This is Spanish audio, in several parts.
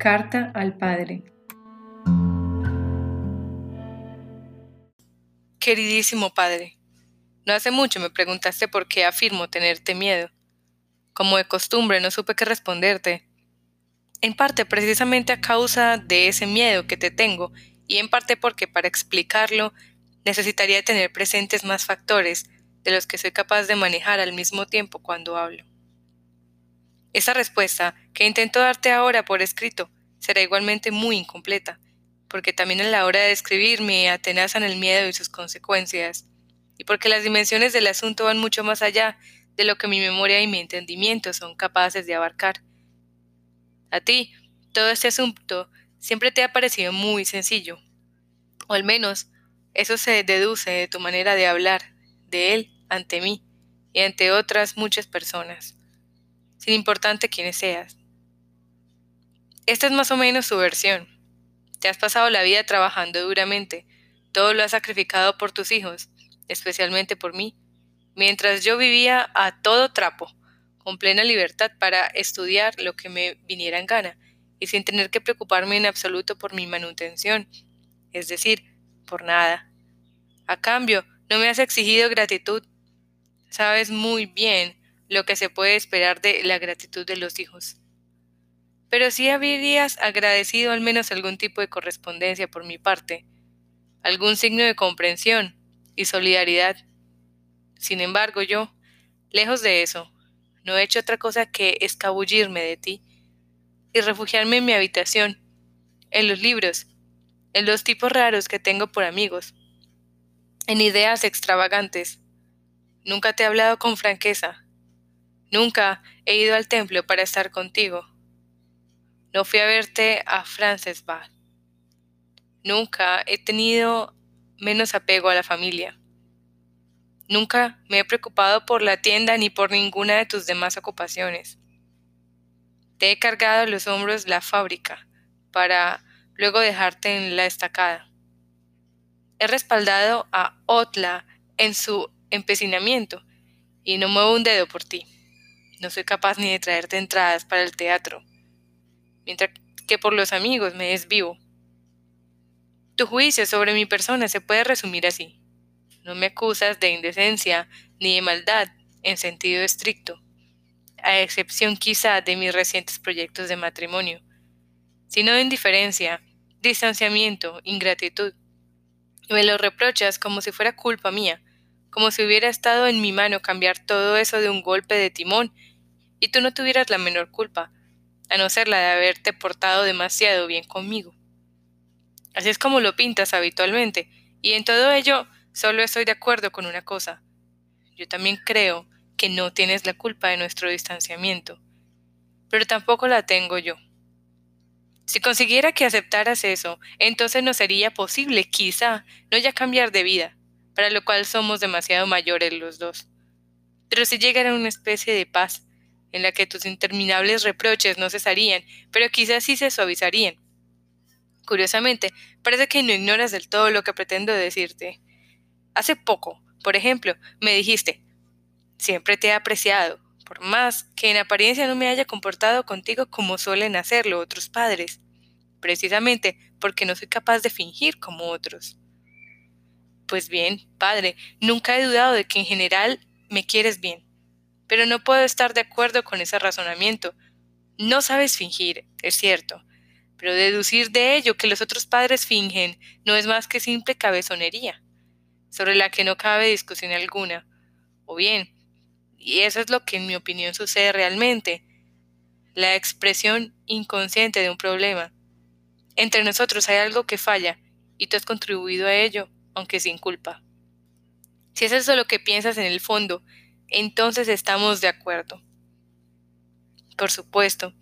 Carta al Padre. Queridísimo Padre, no hace mucho me preguntaste por qué afirmo tenerte miedo. Como de costumbre no supe qué responderte. En parte precisamente a causa de ese miedo que te tengo y en parte porque para explicarlo necesitaría tener presentes más factores de los que soy capaz de manejar al mismo tiempo cuando hablo. Esa respuesta que intento darte ahora por escrito será igualmente muy incompleta, porque también a la hora de escribir me atenazan el miedo y sus consecuencias, y porque las dimensiones del asunto van mucho más allá de lo que mi memoria y mi entendimiento son capaces de abarcar. A ti, todo este asunto siempre te ha parecido muy sencillo, o al menos eso se deduce de tu manera de hablar de él ante mí y ante otras muchas personas sin importarte quiénes seas. Esta es más o menos su versión. Te has pasado la vida trabajando duramente, todo lo has sacrificado por tus hijos, especialmente por mí, mientras yo vivía a todo trapo, con plena libertad para estudiar lo que me viniera en gana, y sin tener que preocuparme en absoluto por mi manutención, es decir, por nada. A cambio, no me has exigido gratitud. Sabes muy bien lo que se puede esperar de la gratitud de los hijos. Pero si habrías agradecido al menos algún tipo de correspondencia por mi parte, algún signo de comprensión y solidaridad. Sin embargo, yo, lejos de eso, no he hecho otra cosa que escabullirme de ti y refugiarme en mi habitación, en los libros, en los tipos raros que tengo por amigos, en ideas extravagantes. Nunca te he hablado con franqueza, Nunca he ido al templo para estar contigo. No fui a verte a Francesval. Nunca he tenido menos apego a la familia. Nunca me he preocupado por la tienda ni por ninguna de tus demás ocupaciones. Te he cargado a los hombros la fábrica para luego dejarte en la estacada. He respaldado a Otla en su empecinamiento y no muevo un dedo por ti. No soy capaz ni de traerte entradas para el teatro, mientras que por los amigos me desvivo. Tu juicio sobre mi persona se puede resumir así. No me acusas de indecencia ni de maldad en sentido estricto, a excepción quizá de mis recientes proyectos de matrimonio, sino de indiferencia, distanciamiento, ingratitud. Y me lo reprochas como si fuera culpa mía, como si hubiera estado en mi mano cambiar todo eso de un golpe de timón y tú no tuvieras la menor culpa, a no ser la de haberte portado demasiado bien conmigo. Así es como lo pintas habitualmente, y en todo ello solo estoy de acuerdo con una cosa. Yo también creo que no tienes la culpa de nuestro distanciamiento, pero tampoco la tengo yo. Si consiguiera que aceptaras eso, entonces no sería posible, quizá, no ya cambiar de vida, para lo cual somos demasiado mayores los dos. Pero si llegara una especie de paz, en la que tus interminables reproches no cesarían, pero quizás sí se suavizarían. Curiosamente, parece que no ignoras del todo lo que pretendo decirte. Hace poco, por ejemplo, me dijiste, siempre te he apreciado, por más que en apariencia no me haya comportado contigo como suelen hacerlo otros padres, precisamente porque no soy capaz de fingir como otros. Pues bien, padre, nunca he dudado de que en general me quieres bien pero no puedo estar de acuerdo con ese razonamiento. No sabes fingir, es cierto, pero deducir de ello que los otros padres fingen no es más que simple cabezonería, sobre la que no cabe discusión alguna. O bien, y eso es lo que en mi opinión sucede realmente, la expresión inconsciente de un problema. Entre nosotros hay algo que falla, y tú has contribuido a ello, aunque sin culpa. Si es eso lo que piensas en el fondo, entonces estamos de acuerdo. Por supuesto,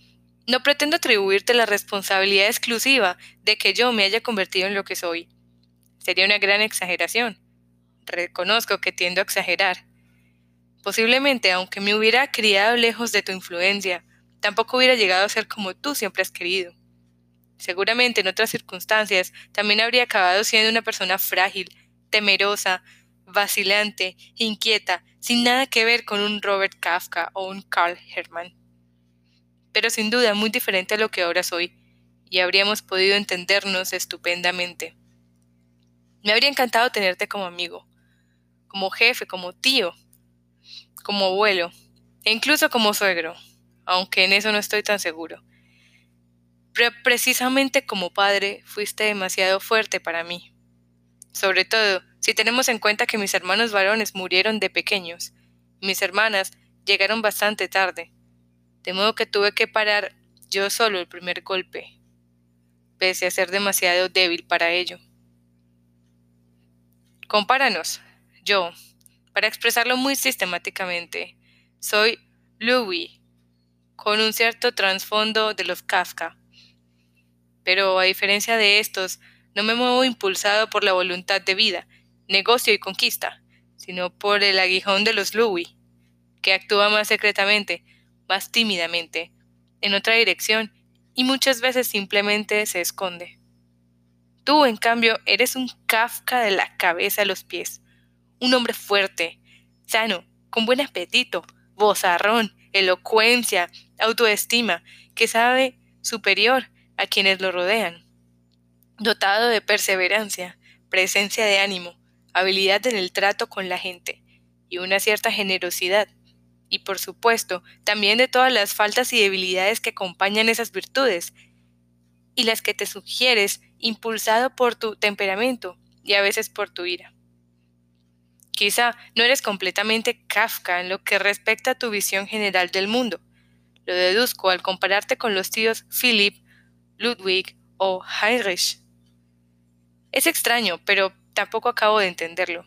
no pretendo atribuirte la responsabilidad exclusiva de que yo me haya convertido en lo que soy. Sería una gran exageración. Reconozco que tiendo a exagerar. Posiblemente, aunque me hubiera criado lejos de tu influencia, tampoco hubiera llegado a ser como tú siempre has querido. Seguramente en otras circunstancias también habría acabado siendo una persona frágil, temerosa, vacilante, inquieta, sin nada que ver con un Robert Kafka o un Carl Hermann. Pero sin duda muy diferente a lo que ahora soy, y habríamos podido entendernos estupendamente. Me habría encantado tenerte como amigo, como jefe, como tío, como abuelo, e incluso como suegro, aunque en eso no estoy tan seguro. Pero precisamente como padre fuiste demasiado fuerte para mí. Sobre todo, si tenemos en cuenta que mis hermanos varones murieron de pequeños, mis hermanas llegaron bastante tarde, de modo que tuve que parar yo solo el primer golpe, pese a ser demasiado débil para ello. Compáranos. Yo, para expresarlo muy sistemáticamente, soy Louis, con un cierto trasfondo de los Kafka. Pero a diferencia de estos, no me muevo impulsado por la voluntad de vida, negocio y conquista, sino por el aguijón de los Louis, que actúa más secretamente, más tímidamente, en otra dirección y muchas veces simplemente se esconde. Tú, en cambio, eres un Kafka de la cabeza a los pies, un hombre fuerte, sano, con buen apetito, vozarrón, elocuencia, autoestima, que sabe superior a quienes lo rodean, dotado de perseverancia, presencia de ánimo, habilidad en el trato con la gente y una cierta generosidad, y por supuesto también de todas las faltas y debilidades que acompañan esas virtudes, y las que te sugieres impulsado por tu temperamento y a veces por tu ira. Quizá no eres completamente Kafka en lo que respecta a tu visión general del mundo. Lo deduzco al compararte con los tíos Philip, Ludwig o Heinrich. Es extraño, pero tampoco acabo de entenderlo.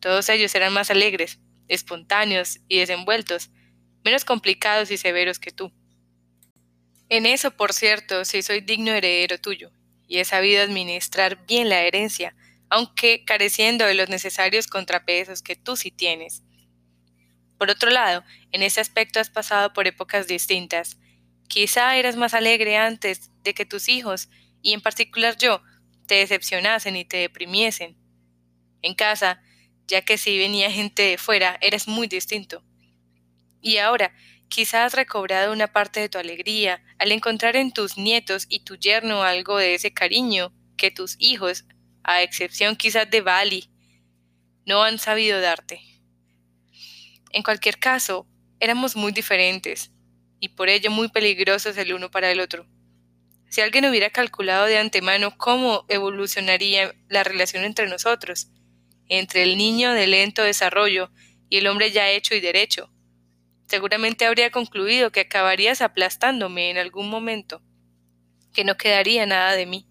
Todos ellos eran más alegres, espontáneos y desenvueltos, menos complicados y severos que tú. En eso, por cierto, sí soy digno heredero tuyo, y he sabido administrar bien la herencia, aunque careciendo de los necesarios contrapesos que tú sí tienes. Por otro lado, en ese aspecto has pasado por épocas distintas. Quizá eras más alegre antes de que tus hijos, y en particular yo, te decepcionasen y te deprimiesen. En casa, ya que si venía gente de fuera, eres muy distinto. Y ahora, quizás has recobrado una parte de tu alegría al encontrar en tus nietos y tu yerno algo de ese cariño que tus hijos, a excepción quizás de Bali, no han sabido darte. En cualquier caso, éramos muy diferentes y por ello muy peligrosos el uno para el otro. Si alguien hubiera calculado de antemano cómo evolucionaría la relación entre nosotros, entre el niño de lento desarrollo y el hombre ya hecho y derecho. Seguramente habría concluido que acabarías aplastándome en algún momento, que no quedaría nada de mí.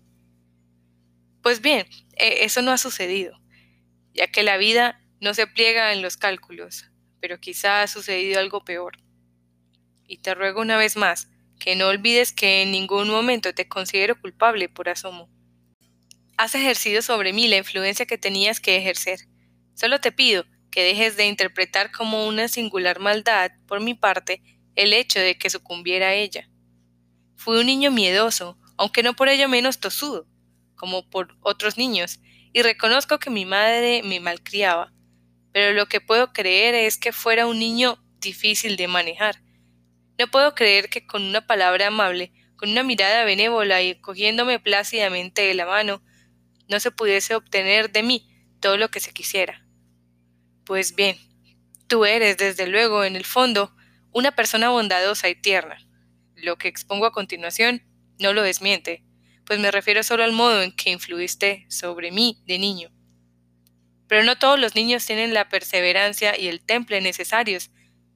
Pues bien, e, eso no ha sucedido, ya que la vida no se pliega en los cálculos, pero quizá ha sucedido algo peor. Y te ruego una vez más que no olvides que en ningún momento te considero culpable por asomo. Has ejercido sobre mí la influencia que tenías que ejercer. Solo te pido que dejes de interpretar como una singular maldad, por mi parte, el hecho de que sucumbiera a ella. Fui un niño miedoso, aunque no por ello menos tosudo, como por otros niños, y reconozco que mi madre me malcriaba, pero lo que puedo creer es que fuera un niño difícil de manejar. No puedo creer que con una palabra amable, con una mirada benévola y cogiéndome plácidamente de la mano, no se pudiese obtener de mí todo lo que se quisiera. Pues bien, tú eres, desde luego, en el fondo, una persona bondadosa y tierna. Lo que expongo a continuación no lo desmiente, pues me refiero solo al modo en que influiste sobre mí de niño. Pero no todos los niños tienen la perseverancia y el temple necesarios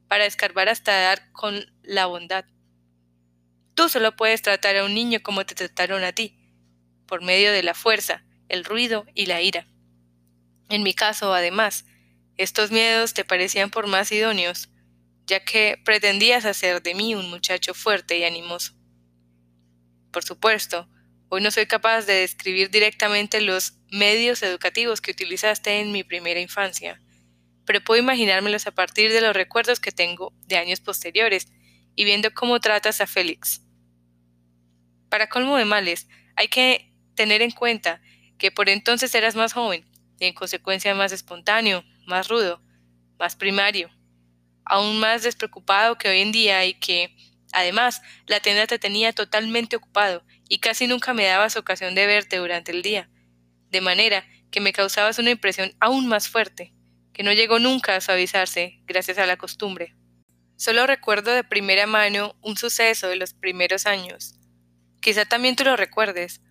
para escarbar hasta dar con la bondad. Tú solo puedes tratar a un niño como te trataron a ti, por medio de la fuerza, el ruido y la ira. En mi caso, además, estos miedos te parecían por más idóneos, ya que pretendías hacer de mí un muchacho fuerte y animoso. Por supuesto, hoy no soy capaz de describir directamente los medios educativos que utilizaste en mi primera infancia, pero puedo imaginármelos a partir de los recuerdos que tengo de años posteriores y viendo cómo tratas a Félix. Para colmo de males, hay que tener en cuenta que por entonces eras más joven y en consecuencia más espontáneo, más rudo, más primario, aún más despreocupado que hoy en día y que, Además, la tienda te tenía totalmente ocupado y casi nunca me dabas ocasión de verte durante el día, de manera que me causabas una impresión aún más fuerte, que no llegó nunca a suavizarse gracias a la costumbre. Solo recuerdo de primera mano un suceso de los primeros años. Quizá también tú lo recuerdes.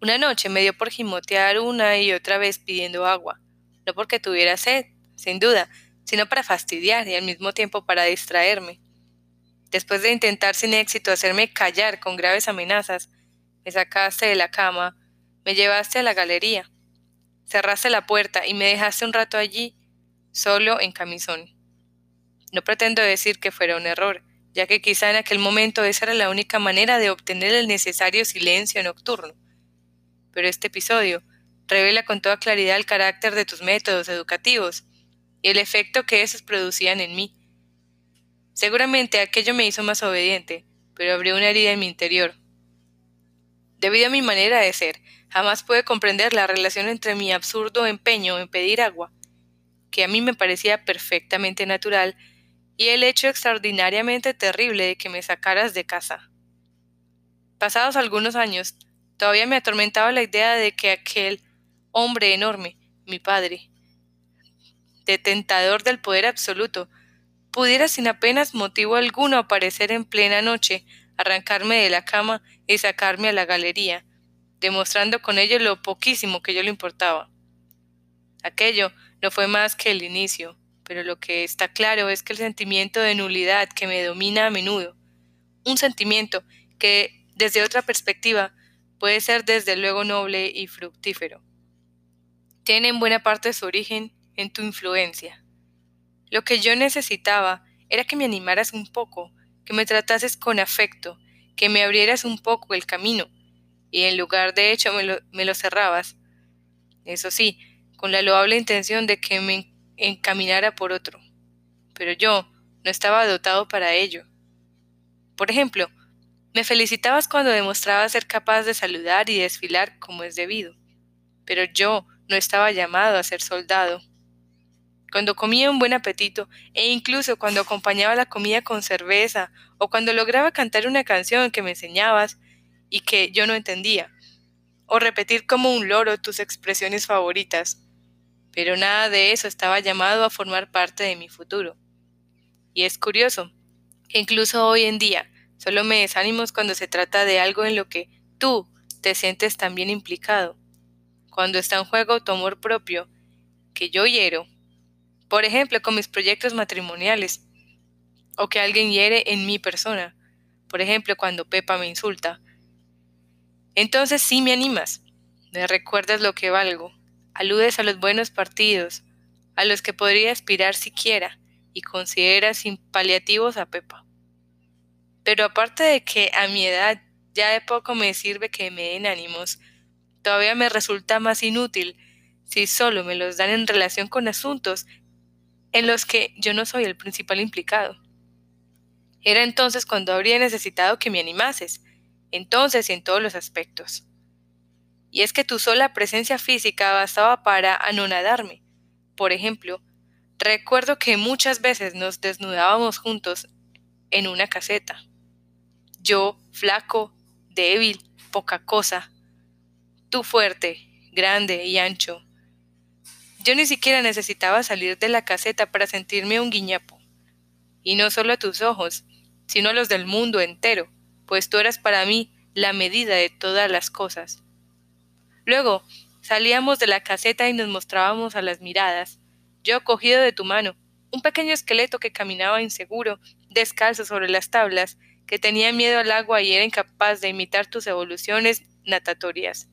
Una noche me dio por gimotear una y otra vez pidiendo agua, no porque tuviera sed, sin duda, sino para fastidiar y al mismo tiempo para distraerme. Después de intentar sin éxito hacerme callar con graves amenazas, me sacaste de la cama, me llevaste a la galería, cerraste la puerta y me dejaste un rato allí, solo en camisón. No pretendo decir que fuera un error, ya que quizá en aquel momento esa era la única manera de obtener el necesario silencio nocturno. Pero este episodio revela con toda claridad el carácter de tus métodos educativos y el efecto que esos producían en mí. Seguramente aquello me hizo más obediente, pero abrió una herida en mi interior. Debido a mi manera de ser, jamás pude comprender la relación entre mi absurdo empeño en pedir agua, que a mí me parecía perfectamente natural, y el hecho extraordinariamente terrible de que me sacaras de casa. Pasados algunos años, todavía me atormentaba la idea de que aquel hombre enorme, mi padre, detentador del poder absoluto, pudiera sin apenas motivo alguno aparecer en plena noche, arrancarme de la cama y sacarme a la galería, demostrando con ello lo poquísimo que yo le importaba. Aquello no fue más que el inicio, pero lo que está claro es que el sentimiento de nulidad que me domina a menudo, un sentimiento que, desde otra perspectiva, puede ser desde luego noble y fructífero, tiene en buena parte su origen en tu influencia. Lo que yo necesitaba era que me animaras un poco, que me tratases con afecto, que me abrieras un poco el camino, y en lugar de hecho me lo, me lo cerrabas. Eso sí, con la loable intención de que me encaminara por otro. Pero yo no estaba dotado para ello. Por ejemplo, me felicitabas cuando demostraba ser capaz de saludar y desfilar como es debido. Pero yo no estaba llamado a ser soldado cuando comía un buen apetito e incluso cuando acompañaba la comida con cerveza o cuando lograba cantar una canción que me enseñabas y que yo no entendía, o repetir como un loro tus expresiones favoritas. Pero nada de eso estaba llamado a formar parte de mi futuro. Y es curioso, incluso hoy en día solo me desánimos cuando se trata de algo en lo que tú te sientes también implicado, cuando está en juego tu amor propio, que yo hiero. Por ejemplo, con mis proyectos matrimoniales, o que alguien hiere en mi persona, por ejemplo, cuando Pepa me insulta. Entonces sí me animas, me recuerdas lo que valgo, aludes a los buenos partidos, a los que podría aspirar siquiera, y consideras sin paliativos a Pepa. Pero aparte de que a mi edad ya de poco me sirve que me den ánimos, todavía me resulta más inútil si solo me los dan en relación con asuntos en los que yo no soy el principal implicado. Era entonces cuando habría necesitado que me animases, entonces y en todos los aspectos. Y es que tu sola presencia física bastaba para anonadarme. Por ejemplo, recuerdo que muchas veces nos desnudábamos juntos en una caseta. Yo, flaco, débil, poca cosa. Tú fuerte, grande y ancho, yo ni siquiera necesitaba salir de la caseta para sentirme un guiñapo. Y no solo a tus ojos, sino a los del mundo entero, pues tú eras para mí la medida de todas las cosas. Luego salíamos de la caseta y nos mostrábamos a las miradas, yo cogido de tu mano, un pequeño esqueleto que caminaba inseguro, descalzo sobre las tablas, que tenía miedo al agua y era incapaz de imitar tus evoluciones natatorias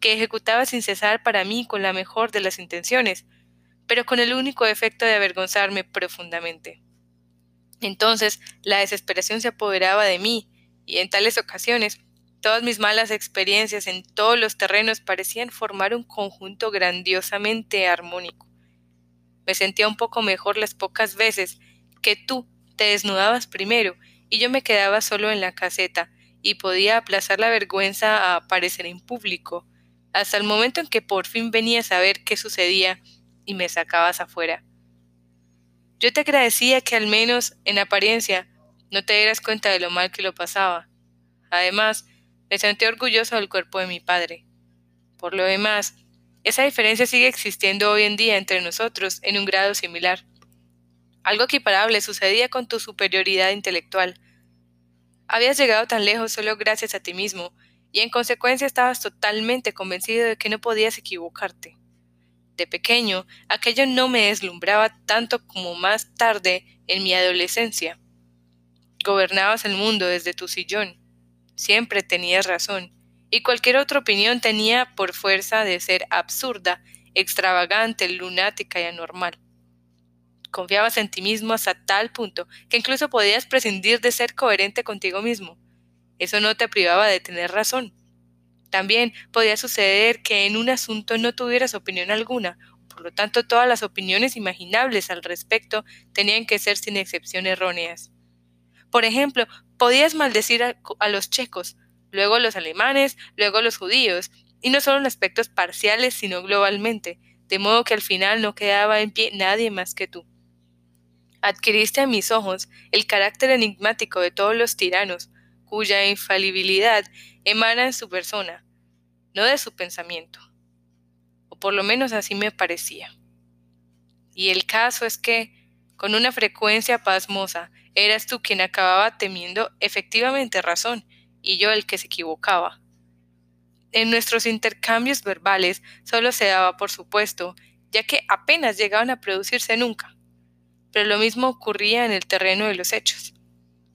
que ejecutaba sin cesar para mí con la mejor de las intenciones, pero con el único efecto de avergonzarme profundamente. Entonces la desesperación se apoderaba de mí, y en tales ocasiones todas mis malas experiencias en todos los terrenos parecían formar un conjunto grandiosamente armónico. Me sentía un poco mejor las pocas veces que tú te desnudabas primero y yo me quedaba solo en la caseta y podía aplazar la vergüenza a aparecer en público, hasta el momento en que por fin venías a ver qué sucedía y me sacabas afuera. Yo te agradecía que al menos, en apariencia, no te dieras cuenta de lo mal que lo pasaba. Además, me sentí orgulloso del cuerpo de mi padre. Por lo demás, esa diferencia sigue existiendo hoy en día entre nosotros en un grado similar. Algo equiparable sucedía con tu superioridad intelectual. Habías llegado tan lejos solo gracias a ti mismo, y en consecuencia estabas totalmente convencido de que no podías equivocarte. De pequeño, aquello no me deslumbraba tanto como más tarde en mi adolescencia. Gobernabas el mundo desde tu sillón. Siempre tenías razón, y cualquier otra opinión tenía por fuerza de ser absurda, extravagante, lunática y anormal. Confiabas en ti mismo hasta tal punto que incluso podías prescindir de ser coherente contigo mismo. Eso no te privaba de tener razón. También podía suceder que en un asunto no tuvieras opinión alguna, por lo tanto todas las opiniones imaginables al respecto tenían que ser sin excepción erróneas. Por ejemplo, podías maldecir a, los checos, luego a los alemanes, luego a los judíos, y no solo en aspectos parciales, sino globalmente, de modo que al final no quedaba en pie nadie más que tú. Adquiriste a mis ojos el carácter enigmático de todos los tiranos, cuya infalibilidad emana en su persona, no de su pensamiento. O por lo menos así me parecía. Y el caso es que, con una frecuencia pasmosa, eras tú quien acababa temiendo efectivamente razón, y yo el que se equivocaba. En nuestros intercambios verbales solo se daba por supuesto, ya que apenas llegaban a producirse nunca. Pero lo mismo ocurría en el terreno de los hechos.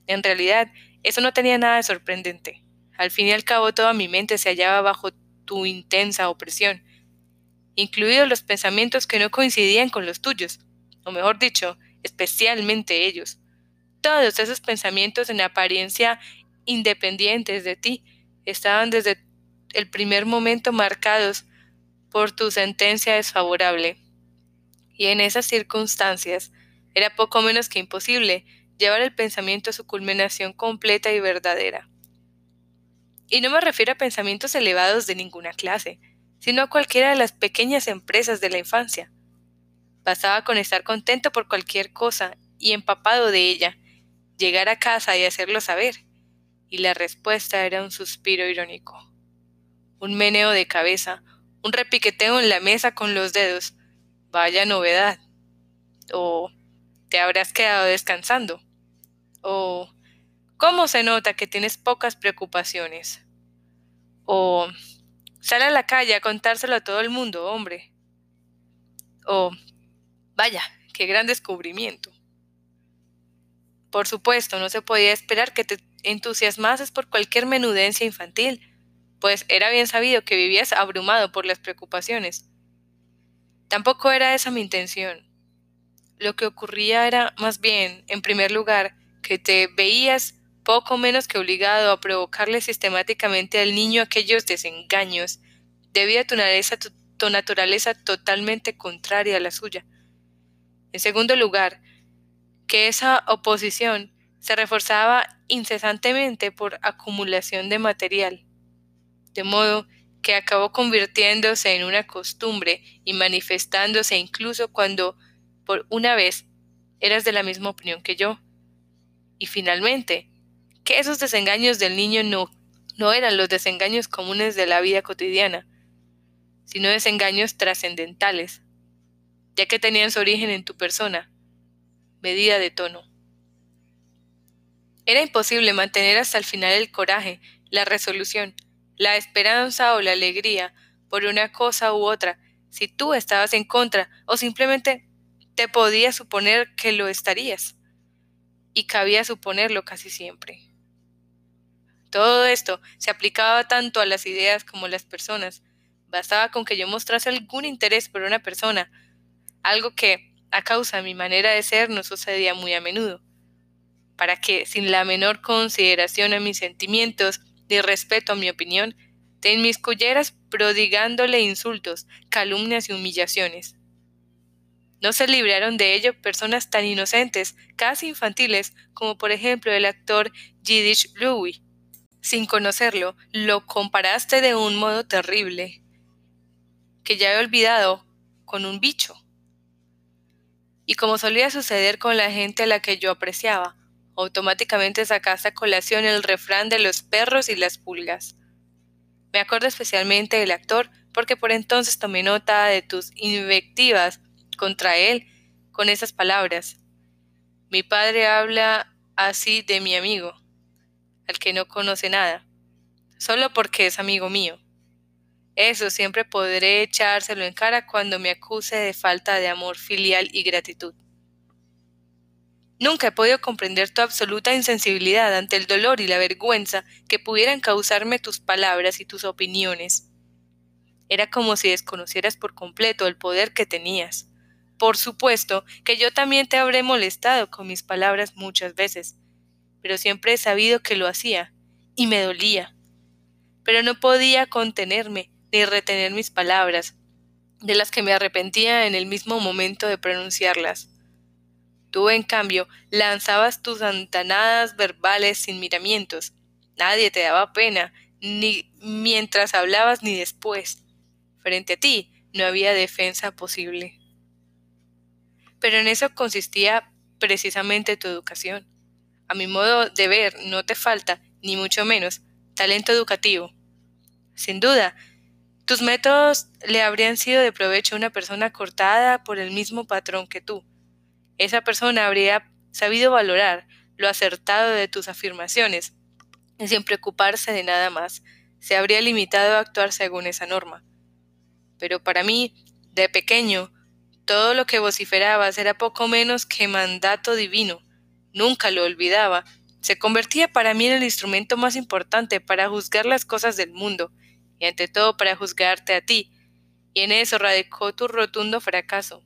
En realidad, eso no tenía nada de sorprendente. Al fin y al cabo toda mi mente se hallaba bajo tu intensa opresión, incluidos los pensamientos que no coincidían con los tuyos, o mejor dicho, especialmente ellos. Todos esos pensamientos en apariencia independientes de ti estaban desde el primer momento marcados por tu sentencia desfavorable. Y en esas circunstancias era poco menos que imposible llevar el pensamiento a su culminación completa y verdadera. Y no me refiero a pensamientos elevados de ninguna clase, sino a cualquiera de las pequeñas empresas de la infancia. Bastaba con estar contento por cualquier cosa y empapado de ella, llegar a casa y hacerlo saber. Y la respuesta era un suspiro irónico, un meneo de cabeza, un repiqueteo en la mesa con los dedos. Vaya novedad. O te habrás quedado descansando. O ¿cómo se nota que tienes pocas preocupaciones? O sal a la calle a contárselo a todo el mundo, hombre. O vaya, qué gran descubrimiento. Por supuesto, no se podía esperar que te entusiasmases por cualquier menudencia infantil, pues era bien sabido que vivías abrumado por las preocupaciones. Tampoco era esa mi intención. Lo que ocurría era, más bien, en primer lugar, que te veías poco menos que obligado a provocarle sistemáticamente al niño aquellos desengaños, debido a tu naturaleza, tu naturaleza totalmente contraria a la suya. En segundo lugar, que esa oposición se reforzaba incesantemente por acumulación de material, de modo que acabó convirtiéndose en una costumbre y manifestándose incluso cuando, por una vez, eras de la misma opinión que yo. Y finalmente, que esos desengaños del niño no, no eran los desengaños comunes de la vida cotidiana, sino desengaños trascendentales, ya que tenían su origen en tu persona, medida de tono. Era imposible mantener hasta el final el coraje, la resolución, la esperanza o la alegría por una cosa u otra, si tú estabas en contra o simplemente te podías suponer que lo estarías. Y cabía suponerlo casi siempre. Todo esto se aplicaba tanto a las ideas como a las personas. Bastaba con que yo mostrase algún interés por una persona, algo que, a causa de mi manera de ser, no sucedía muy a menudo, para que, sin la menor consideración a mis sentimientos ni respeto a mi opinión, te inmiscuyeras prodigándole insultos, calumnias y humillaciones. No se libraron de ello personas tan inocentes, casi infantiles, como por ejemplo el actor Yiddish Louis. Sin conocerlo, lo comparaste de un modo terrible, que ya he olvidado, con un bicho. Y como solía suceder con la gente a la que yo apreciaba, automáticamente sacaste a colación el refrán de los perros y las pulgas. Me acuerdo especialmente del actor porque por entonces tomé nota de tus invectivas contra él con esas palabras. Mi padre habla así de mi amigo, al que no conoce nada, solo porque es amigo mío. Eso siempre podré echárselo en cara cuando me acuse de falta de amor filial y gratitud. Nunca he podido comprender tu absoluta insensibilidad ante el dolor y la vergüenza que pudieran causarme tus palabras y tus opiniones. Era como si desconocieras por completo el poder que tenías. Por supuesto que yo también te habré molestado con mis palabras muchas veces, pero siempre he sabido que lo hacía, y me dolía. Pero no podía contenerme ni retener mis palabras, de las que me arrepentía en el mismo momento de pronunciarlas. Tú, en cambio, lanzabas tus antanadas verbales sin miramientos. Nadie te daba pena, ni mientras hablabas ni después. Frente a ti no había defensa posible. Pero en eso consistía precisamente tu educación. A mi modo de ver, no te falta, ni mucho menos, talento educativo. Sin duda, tus métodos le habrían sido de provecho a una persona cortada por el mismo patrón que tú, esa persona habría sabido valorar lo acertado de tus afirmaciones y sin preocuparse de nada más, se habría limitado a actuar según esa norma. Pero para mí, de pequeño, todo lo que vociferabas era poco menos que mandato divino. Nunca lo olvidaba. Se convertía para mí en el instrumento más importante para juzgar las cosas del mundo, y ante todo para juzgarte a ti, y en eso radicó tu rotundo fracaso.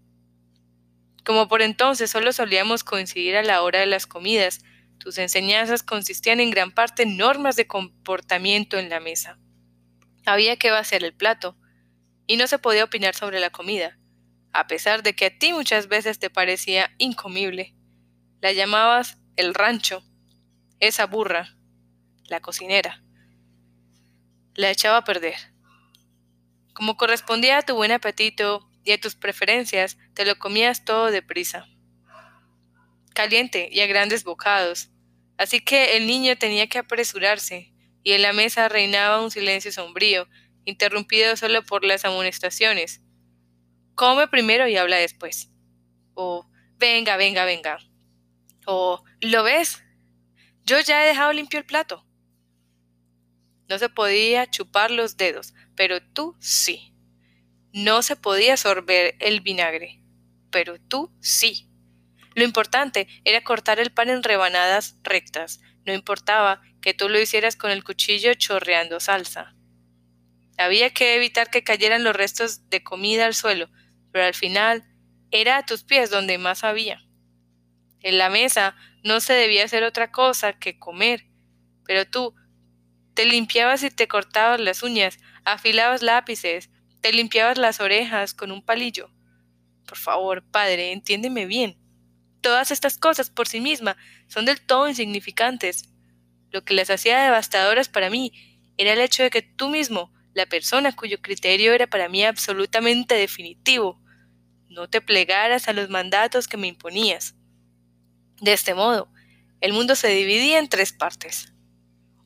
Como por entonces solo solíamos coincidir a la hora de las comidas, tus enseñanzas consistían en gran parte en normas de comportamiento en la mesa. Había que vaciar el plato, y no se podía opinar sobre la comida, a pesar de que a ti muchas veces te parecía incomible. La llamabas el rancho, esa burra, la cocinera. La echaba a perder. Como correspondía a tu buen apetito y a tus preferencias te lo comías todo deprisa. Caliente y a grandes bocados. Así que el niño tenía que apresurarse, y en la mesa reinaba un silencio sombrío, interrumpido solo por las amonestaciones. Come primero y habla después. O venga, venga, venga. O ¿lo ves? Yo ya he dejado limpio el plato. No se podía chupar los dedos, pero tú sí. No se podía sorber el vinagre, pero tú sí. Lo importante era cortar el pan en rebanadas rectas, no importaba que tú lo hicieras con el cuchillo chorreando salsa. Había que evitar que cayeran los restos de comida al suelo, pero al final era a tus pies donde más había. En la mesa no se debía hacer otra cosa que comer, pero tú te limpiabas y te cortabas las uñas, afilabas lápices, te limpiabas las orejas con un palillo. Por favor, padre, entiéndeme bien. Todas estas cosas por sí mismas son del todo insignificantes. Lo que las hacía devastadoras para mí era el hecho de que tú mismo, la persona cuyo criterio era para mí absolutamente definitivo, no te plegaras a los mandatos que me imponías. De este modo, el mundo se dividía en tres partes.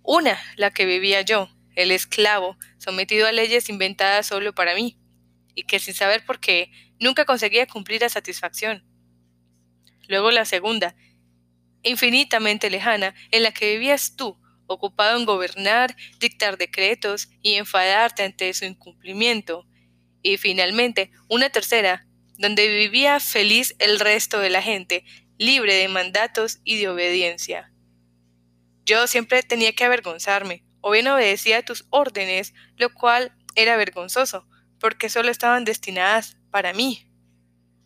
Una, la que vivía yo, el esclavo, sometido a leyes inventadas solo para mí, y que sin saber por qué nunca conseguía cumplir a satisfacción. Luego la segunda, infinitamente lejana, en la que vivías tú, ocupado en gobernar, dictar decretos y enfadarte ante su incumplimiento. Y finalmente, una tercera, donde vivía feliz el resto de la gente, libre de mandatos y de obediencia. Yo siempre tenía que avergonzarme, o bien obedecía a tus órdenes, lo cual era vergonzoso, porque solo estaban destinadas para mí,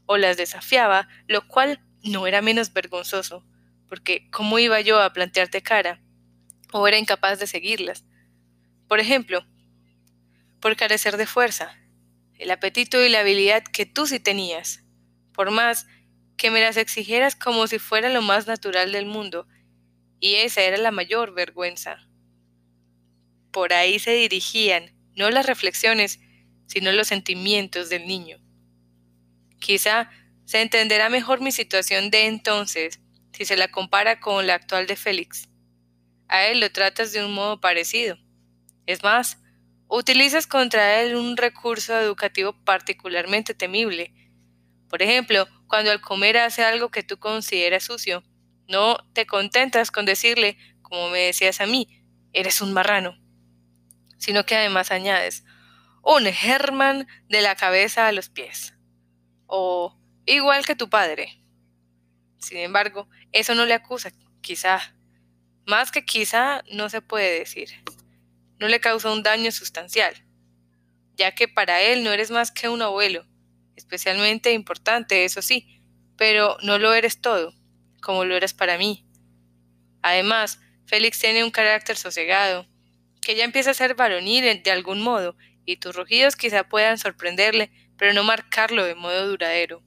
o las desafiaba, lo cual no era menos vergonzoso, porque ¿cómo iba yo a plantearte cara? O era incapaz de seguirlas. Por ejemplo, por carecer de fuerza, el apetito y la habilidad que tú sí tenías, por más que me las exigieras como si fuera lo más natural del mundo, y esa era la mayor vergüenza por ahí se dirigían no las reflexiones, sino los sentimientos del niño. Quizá se entenderá mejor mi situación de entonces si se la compara con la actual de Félix. A él lo tratas de un modo parecido. Es más, utilizas contra él un recurso educativo particularmente temible. Por ejemplo, cuando al comer hace algo que tú consideras sucio, no te contentas con decirle, como me decías a mí, eres un marrano, sino que además añades, un Herman de la cabeza a los pies, o igual que tu padre. Sin embargo, eso no le acusa, quizá. Más que quizá no se puede decir. No le causa un daño sustancial, ya que para él no eres más que un abuelo, especialmente importante, eso sí, pero no lo eres todo, como lo eres para mí. Además, Félix tiene un carácter sosegado, que ya empieza a ser varonil de algún modo, y tus rugidos quizá puedan sorprenderle, pero no marcarlo de modo duradero.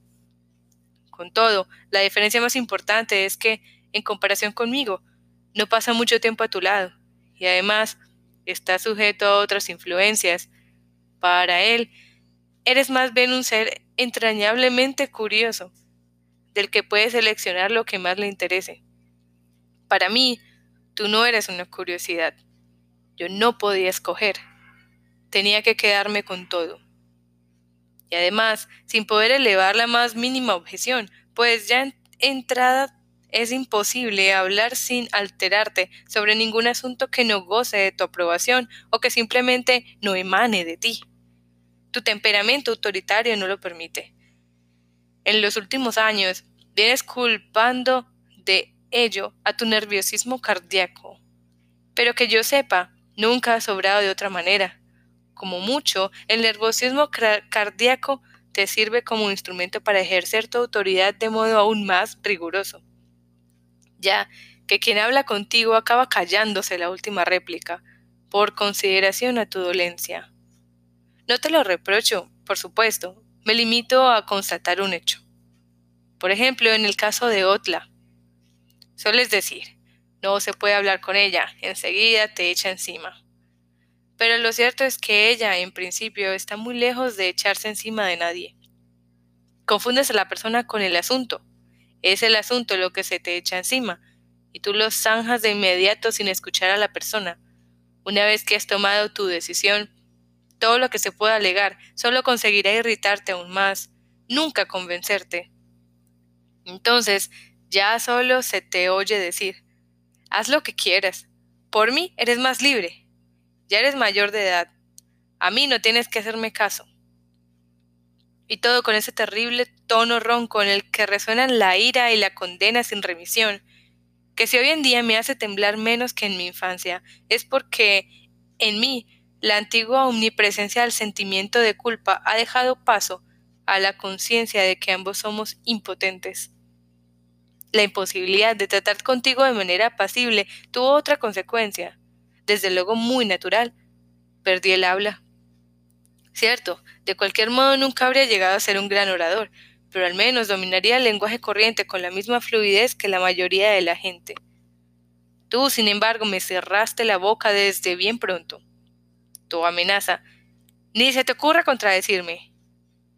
Con todo, la diferencia más importante es que, en comparación conmigo, no pasa mucho tiempo a tu lado, y además está sujeto a otras influencias. Para él, eres más bien un ser entrañablemente curioso, del que puede seleccionar lo que más le interese. Para mí, tú no eres una curiosidad. Yo no podía escoger. Tenía que quedarme con todo y además sin poder elevar la más mínima objeción, pues ya en entrada es imposible hablar sin alterarte sobre ningún asunto que no goce de tu aprobación o que simplemente no emane de ti. Tu temperamento autoritario no lo permite. En los últimos años vienes culpando de ello a tu nerviosismo cardíaco, pero que yo sepa, nunca ha sobrado de otra manera como mucho, el nerviosismo cardíaco te sirve como instrumento para ejercer tu autoridad de modo aún más riguroso. Ya que quien habla contigo acaba callándose la última réplica, por consideración a tu dolencia. No te lo reprocho, por supuesto, me limito a constatar un hecho. Por ejemplo, en el caso de Otla. Sueles decir, no se puede hablar con ella, enseguida te echa encima. Pero lo cierto es que ella, en principio, está muy lejos de echarse encima de nadie. Confundes a la persona con el asunto. Es el asunto lo que se te echa encima, y tú lo zanjas de inmediato sin escuchar a la persona. Una vez que has tomado tu decisión, todo lo que se pueda alegar solo conseguirá irritarte aún más, nunca convencerte. Entonces, ya solo se te oye decir, haz lo que quieras, por mí eres más libre, ya eres mayor de edad. A mí no tienes que hacerme caso. Y todo con ese terrible tono ronco en el que resuenan la ira y la condena sin remisión, que si hoy en día me hace temblar menos que en mi infancia, es porque en mí la antigua omnipresencia del sentimiento de culpa ha dejado paso a la conciencia de que ambos somos impotentes. La imposibilidad de tratar contigo de manera apacible tuvo otra consecuencia, desde luego muy natural. Perdí el habla. Cierto, de cualquier modo nunca habría llegado a ser un gran orador, pero al menos dominaría el lenguaje corriente con la misma fluidez que la mayoría de la gente. Tú, sin embargo, me cerraste la boca desde bien pronto. Tu amenaza, ni se te ocurra contradecirme.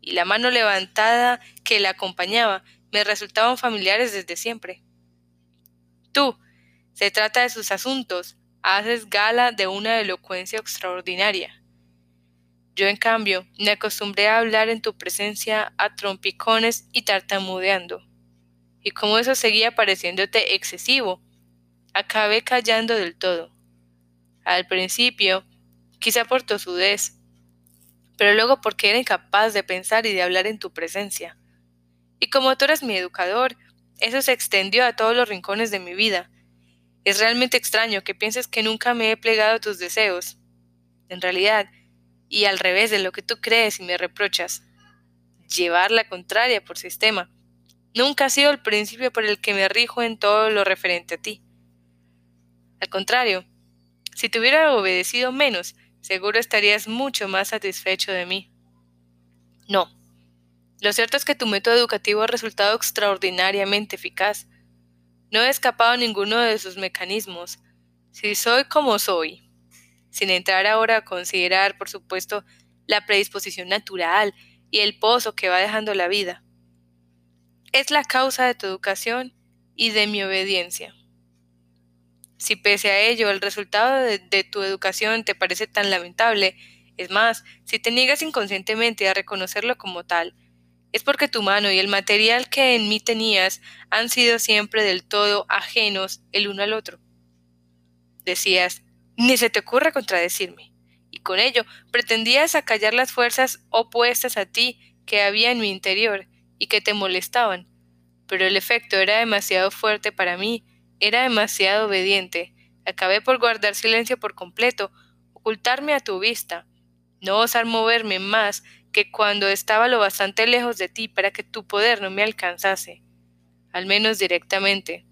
Y la mano levantada que la acompañaba me resultaban familiares desde siempre. Tú, se trata de sus asuntos, haces gala de una elocuencia extraordinaria. Yo, en cambio, me acostumbré a hablar en tu presencia a trompicones y tartamudeando. Y como eso seguía pareciéndote excesivo, acabé callando del todo. Al principio, quizá por tosudez, pero luego porque era incapaz de pensar y de hablar en tu presencia. Y como tú eres mi educador, eso se extendió a todos los rincones de mi vida, es realmente extraño que pienses que nunca me he plegado a tus deseos. En realidad, y al revés de lo que tú crees y me reprochas, llevar la contraria por sistema, nunca ha sido el principio por el que me rijo en todo lo referente a ti. Al contrario, si te hubiera obedecido menos, seguro estarías mucho más satisfecho de mí. No. Lo cierto es que tu método educativo ha resultado extraordinariamente eficaz. No he escapado a ninguno de sus mecanismos. Si soy como soy, sin entrar ahora a considerar, por supuesto, la predisposición natural y el pozo que va dejando la vida. Es la causa de tu educación y de mi obediencia. Si pese a ello el resultado de, tu educación te parece tan lamentable, es más, si te niegas inconscientemente a reconocerlo como tal, es porque tu mano y el material que en mí tenías han sido siempre del todo ajenos el uno al otro. Decías, ni se te ocurra contradecirme, y con ello pretendías acallar las fuerzas opuestas a ti que había en mi interior y que te molestaban, pero el efecto era demasiado fuerte para mí, era demasiado obediente, acabé por guardar silencio por completo, ocultarme a tu vista, no osar moverme más que cuando estaba lo bastante lejos de ti para que tu poder no me alcanzase, al menos directamente.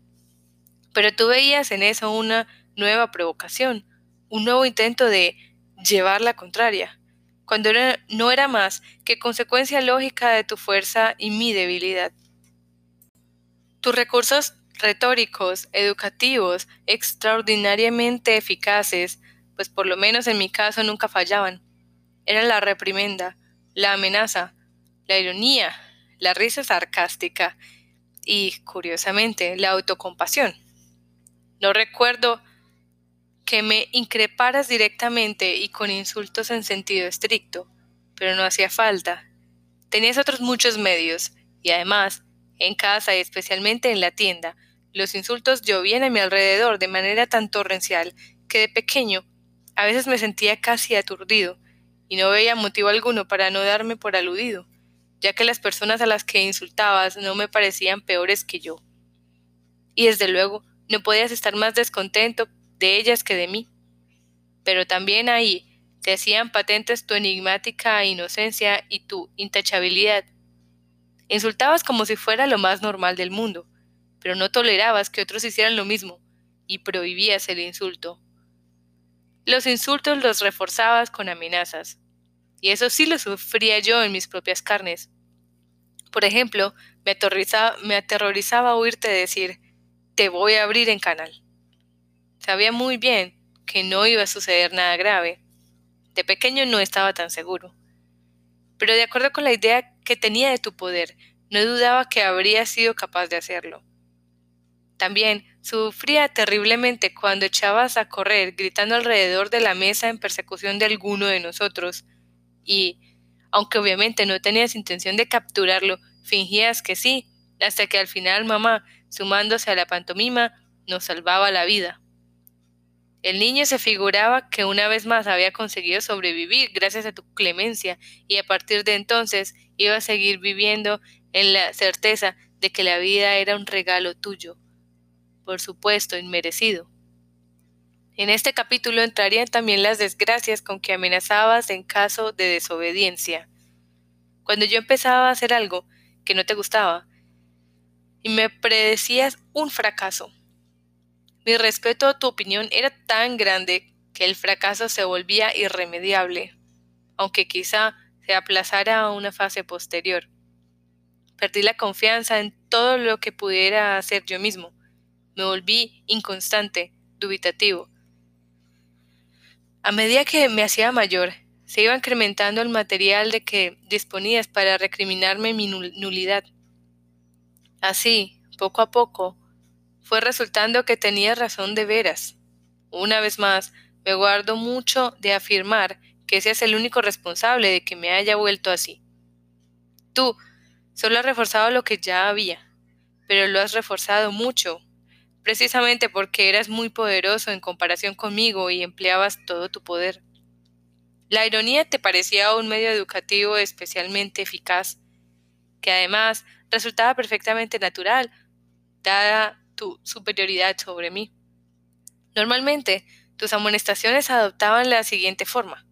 Pero tú veías en eso una nueva provocación, un nuevo intento de llevar la contraria, cuando no era más que consecuencia lógica de tu fuerza y mi debilidad. Tus recursos retóricos, educativos, extraordinariamente eficaces, pues por lo menos en mi caso nunca fallaban, eran la reprimenda, la amenaza, la ironía, la risa sarcástica y, curiosamente, la autocompasión. No recuerdo que me increparas directamente y con insultos en sentido estricto, pero no hacía falta. Tenías otros muchos medios, y además, en casa y especialmente en la tienda, los insultos llovían a mi alrededor de manera tan torrencial que de pequeño a veces me sentía casi aturdido, y no veía motivo alguno para no darme por aludido, ya que las personas a las que insultabas no me parecían peores que yo. Y desde luego no podías estar más descontento de ellas que de mí. Pero también ahí te hacían patentes tu enigmática inocencia y tu intachabilidad. Insultabas como si fuera lo más normal del mundo, pero no tolerabas que otros hicieran lo mismo, y prohibías el insulto. Los insultos los reforzabas con amenazas, y eso sí lo sufría yo en mis propias carnes. Por ejemplo, me aterrorizaba, me aterrorizaba oírte decir, te voy a abrir en canal. Sabía muy bien que no iba a suceder nada grave. De pequeño no estaba tan seguro. Pero de acuerdo con la idea que tenía de tu poder, no dudaba que habría sido capaz de hacerlo. También sufría terriblemente cuando echabas a correr gritando alrededor de la mesa en persecución de alguno de nosotros, y, aunque obviamente no tenías intención de capturarlo, fingías que sí, hasta que al final mamá, sumándose a la pantomima, nos salvaba la vida. El niño se figuraba que una vez más había conseguido sobrevivir gracias a tu clemencia y a partir de entonces iba a seguir viviendo en la certeza de que la vida era un regalo tuyo, por supuesto, inmerecido. En este capítulo entrarían también las desgracias con que amenazabas en caso de desobediencia. Cuando yo empezaba a hacer algo que no te gustaba y me predecías un fracaso. Mi respeto a tu opinión era tan grande que el fracaso se volvía irremediable, aunque quizá se aplazara a una fase posterior. Perdí la confianza en todo lo que pudiera hacer yo mismo me volví inconstante, dubitativo. A medida que me hacía mayor, se iba incrementando el material de que disponías para recriminarme mi nulidad. Así, poco a poco, fue resultando que tenía razón de veras. Una vez más, me guardo mucho de afirmar que seas el único responsable de que me haya vuelto así. Tú solo has reforzado lo que ya había, pero lo has reforzado mucho, precisamente porque eras muy poderoso en comparación conmigo y empleabas todo tu poder. La ironía te parecía un medio educativo especialmente eficaz, que además resultaba perfectamente natural, dada tu superioridad sobre mí. Normalmente, tus amonestaciones adoptaban la siguiente forma.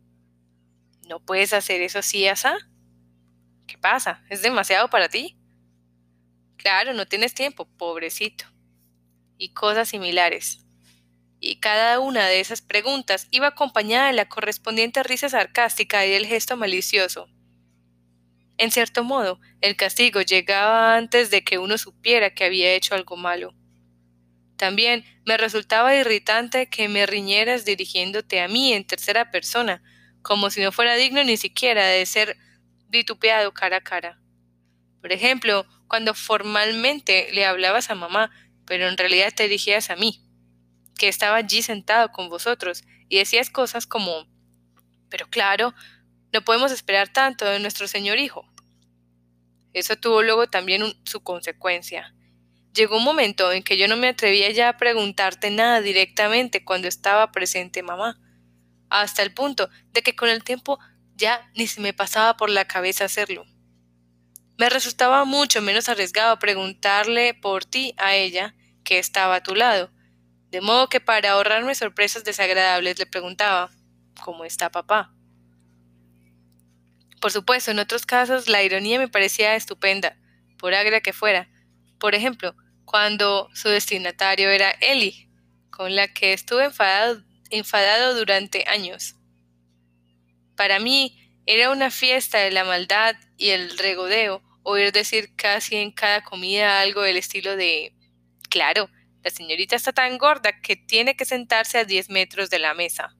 ¿No puedes hacer eso así, asa? ¿Qué pasa? ¿Es demasiado para ti? Claro, no tienes tiempo, pobrecito y cosas similares. Y cada una de esas preguntas iba acompañada de la correspondiente risa sarcástica y del gesto malicioso. En cierto modo, el castigo llegaba antes de que uno supiera que había hecho algo malo. También me resultaba irritante que me riñeras dirigiéndote a mí en tercera persona, como si no fuera digno ni siquiera de ser vitupeado cara a cara. Por ejemplo, cuando formalmente le hablabas a mamá, pero en realidad te dirigías a mí, que estaba allí sentado con vosotros, y decías cosas como, pero claro, no podemos esperar tanto de nuestro señor hijo. Eso tuvo luego también su consecuencia. Llegó un momento en que yo no me atrevía ya a preguntarte nada directamente cuando estaba presente mamá, hasta el punto de que con el tiempo ya ni se me pasaba por la cabeza hacerlo. Me resultaba mucho menos arriesgado preguntarle por ti a ella, que estaba a tu lado, de modo que para ahorrarme sorpresas desagradables le preguntaba ¿Cómo está papá? Por supuesto, en otros casos la ironía me parecía estupenda, por agria que fuera. Por ejemplo, cuando su destinatario era Eli, con la que estuve enfadado, durante años. Para mí era una fiesta de la maldad y el regodeo oír decir casi en cada comida algo del estilo de Claro, la señorita está tan gorda que tiene que sentarse a diez metros de la mesa.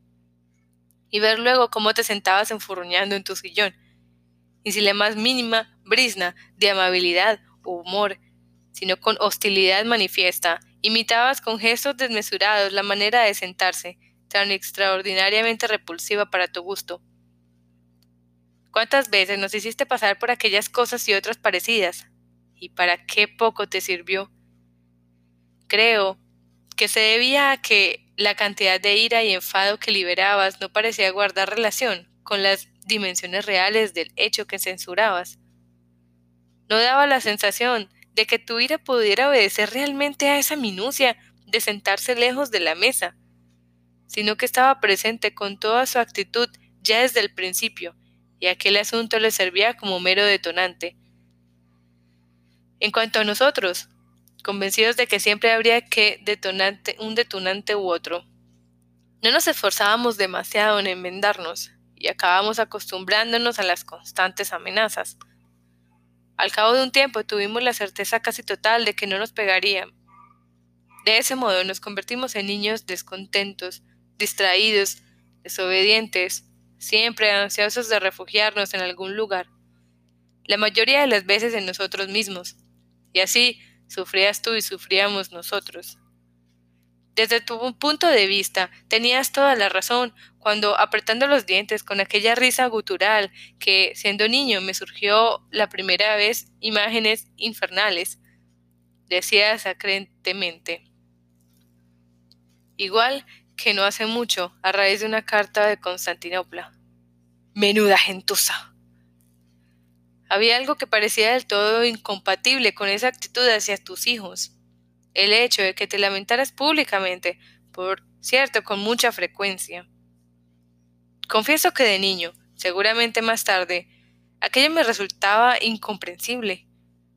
Y ver luego cómo te sentabas enfurruñando en tu sillón, y sin la más mínima brisna de amabilidad o humor, sino con hostilidad manifiesta, imitabas con gestos desmesurados la manera de sentarse, tan extraordinariamente repulsiva para tu gusto. ¿Cuántas veces nos hiciste pasar por aquellas cosas y otras parecidas? ¿Y para qué poco te sirvió? Creo que se debía a que la cantidad de ira y enfado que liberabas no parecía guardar relación con las dimensiones reales del hecho que censurabas. No daba la sensación de que tu ira pudiera obedecer realmente a esa minucia de sentarse lejos de la mesa, sino que estaba presente con toda su actitud ya desde el principio, y aquel asunto le servía como mero detonante. En cuanto a nosotros, convencidos de que siempre habría que detonante, un detonante u otro, no nos esforzábamos demasiado en enmendarnos, y acabamos acostumbrándonos a las constantes amenazas. Al cabo de un tiempo tuvimos la certeza casi total de que no nos pegarían. De ese modo nos convertimos en niños descontentos, distraídos, desobedientes, siempre ansiosos de refugiarnos en algún lugar, la mayoría de las veces en nosotros mismos, y así sufrías tú y sufríamos nosotros. Desde tu punto de vista, tenías toda la razón cuando, apretando los dientes con aquella risa gutural que, siendo niño, me surgió la primera vez imágenes infernales, decías acrentemente. Igual que no hace mucho, a raíz de una carta de Constantinopla. Menuda gentuza. Había algo que parecía del todo incompatible con esa actitud hacia tus hijos el hecho de que te lamentaras públicamente, por cierto, con mucha frecuencia. Confieso que de niño, seguramente más tarde, aquello me resultaba incomprensible.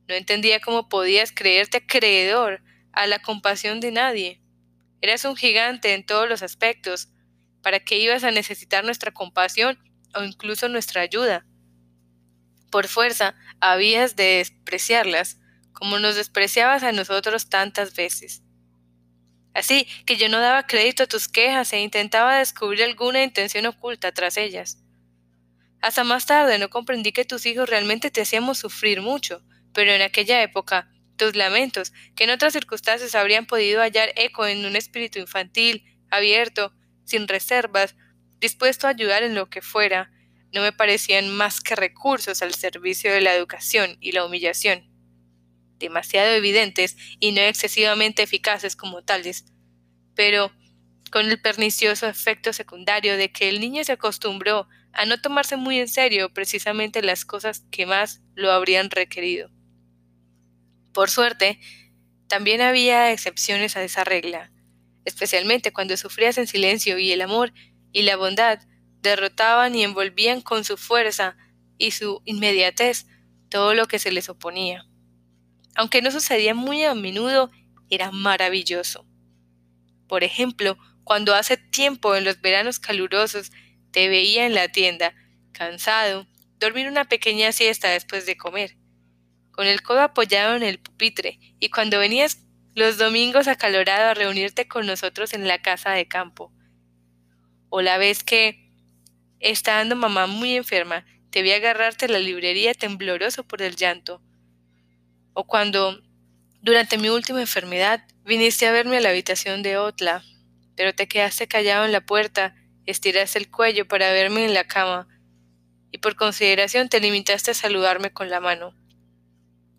No entendía cómo podías creerte acreedor a la compasión de nadie. Eras un gigante en todos los aspectos. ¿Para qué ibas a necesitar nuestra compasión o incluso nuestra ayuda? Por fuerza, habías de despreciarlas como nos despreciabas a nosotros tantas veces. Así que yo no daba crédito a tus quejas e intentaba descubrir alguna intención oculta tras ellas. Hasta más tarde no comprendí que tus hijos realmente te hacíamos sufrir mucho, pero en aquella época tus lamentos, que en otras circunstancias habrían podido hallar eco en un espíritu infantil, abierto, sin reservas, dispuesto a ayudar en lo que fuera, no me parecían más que recursos al servicio de la educación y la humillación demasiado evidentes y no excesivamente eficaces como tales, pero con el pernicioso efecto secundario de que el niño se acostumbró a no tomarse muy en serio precisamente las cosas que más lo habrían requerido. Por suerte, también había excepciones a esa regla, especialmente cuando sufrías en silencio y el amor y la bondad derrotaban y envolvían con su fuerza y su inmediatez todo lo que se les oponía aunque no sucedía muy a menudo, era maravilloso. Por ejemplo, cuando hace tiempo en los veranos calurosos te veía en la tienda, cansado, dormir una pequeña siesta después de comer, con el codo apoyado en el pupitre, y cuando venías los domingos acalorado a reunirte con nosotros en la casa de campo. O la vez que, estando mamá muy enferma, te vi agarrarte la librería tembloroso por el llanto, o cuando Durante mi última enfermedad viniste a verme a la habitación de Otla, pero te quedaste callado en la puerta, estiraste el cuello para verme en la cama, y por consideración te limitaste a saludarme con la mano.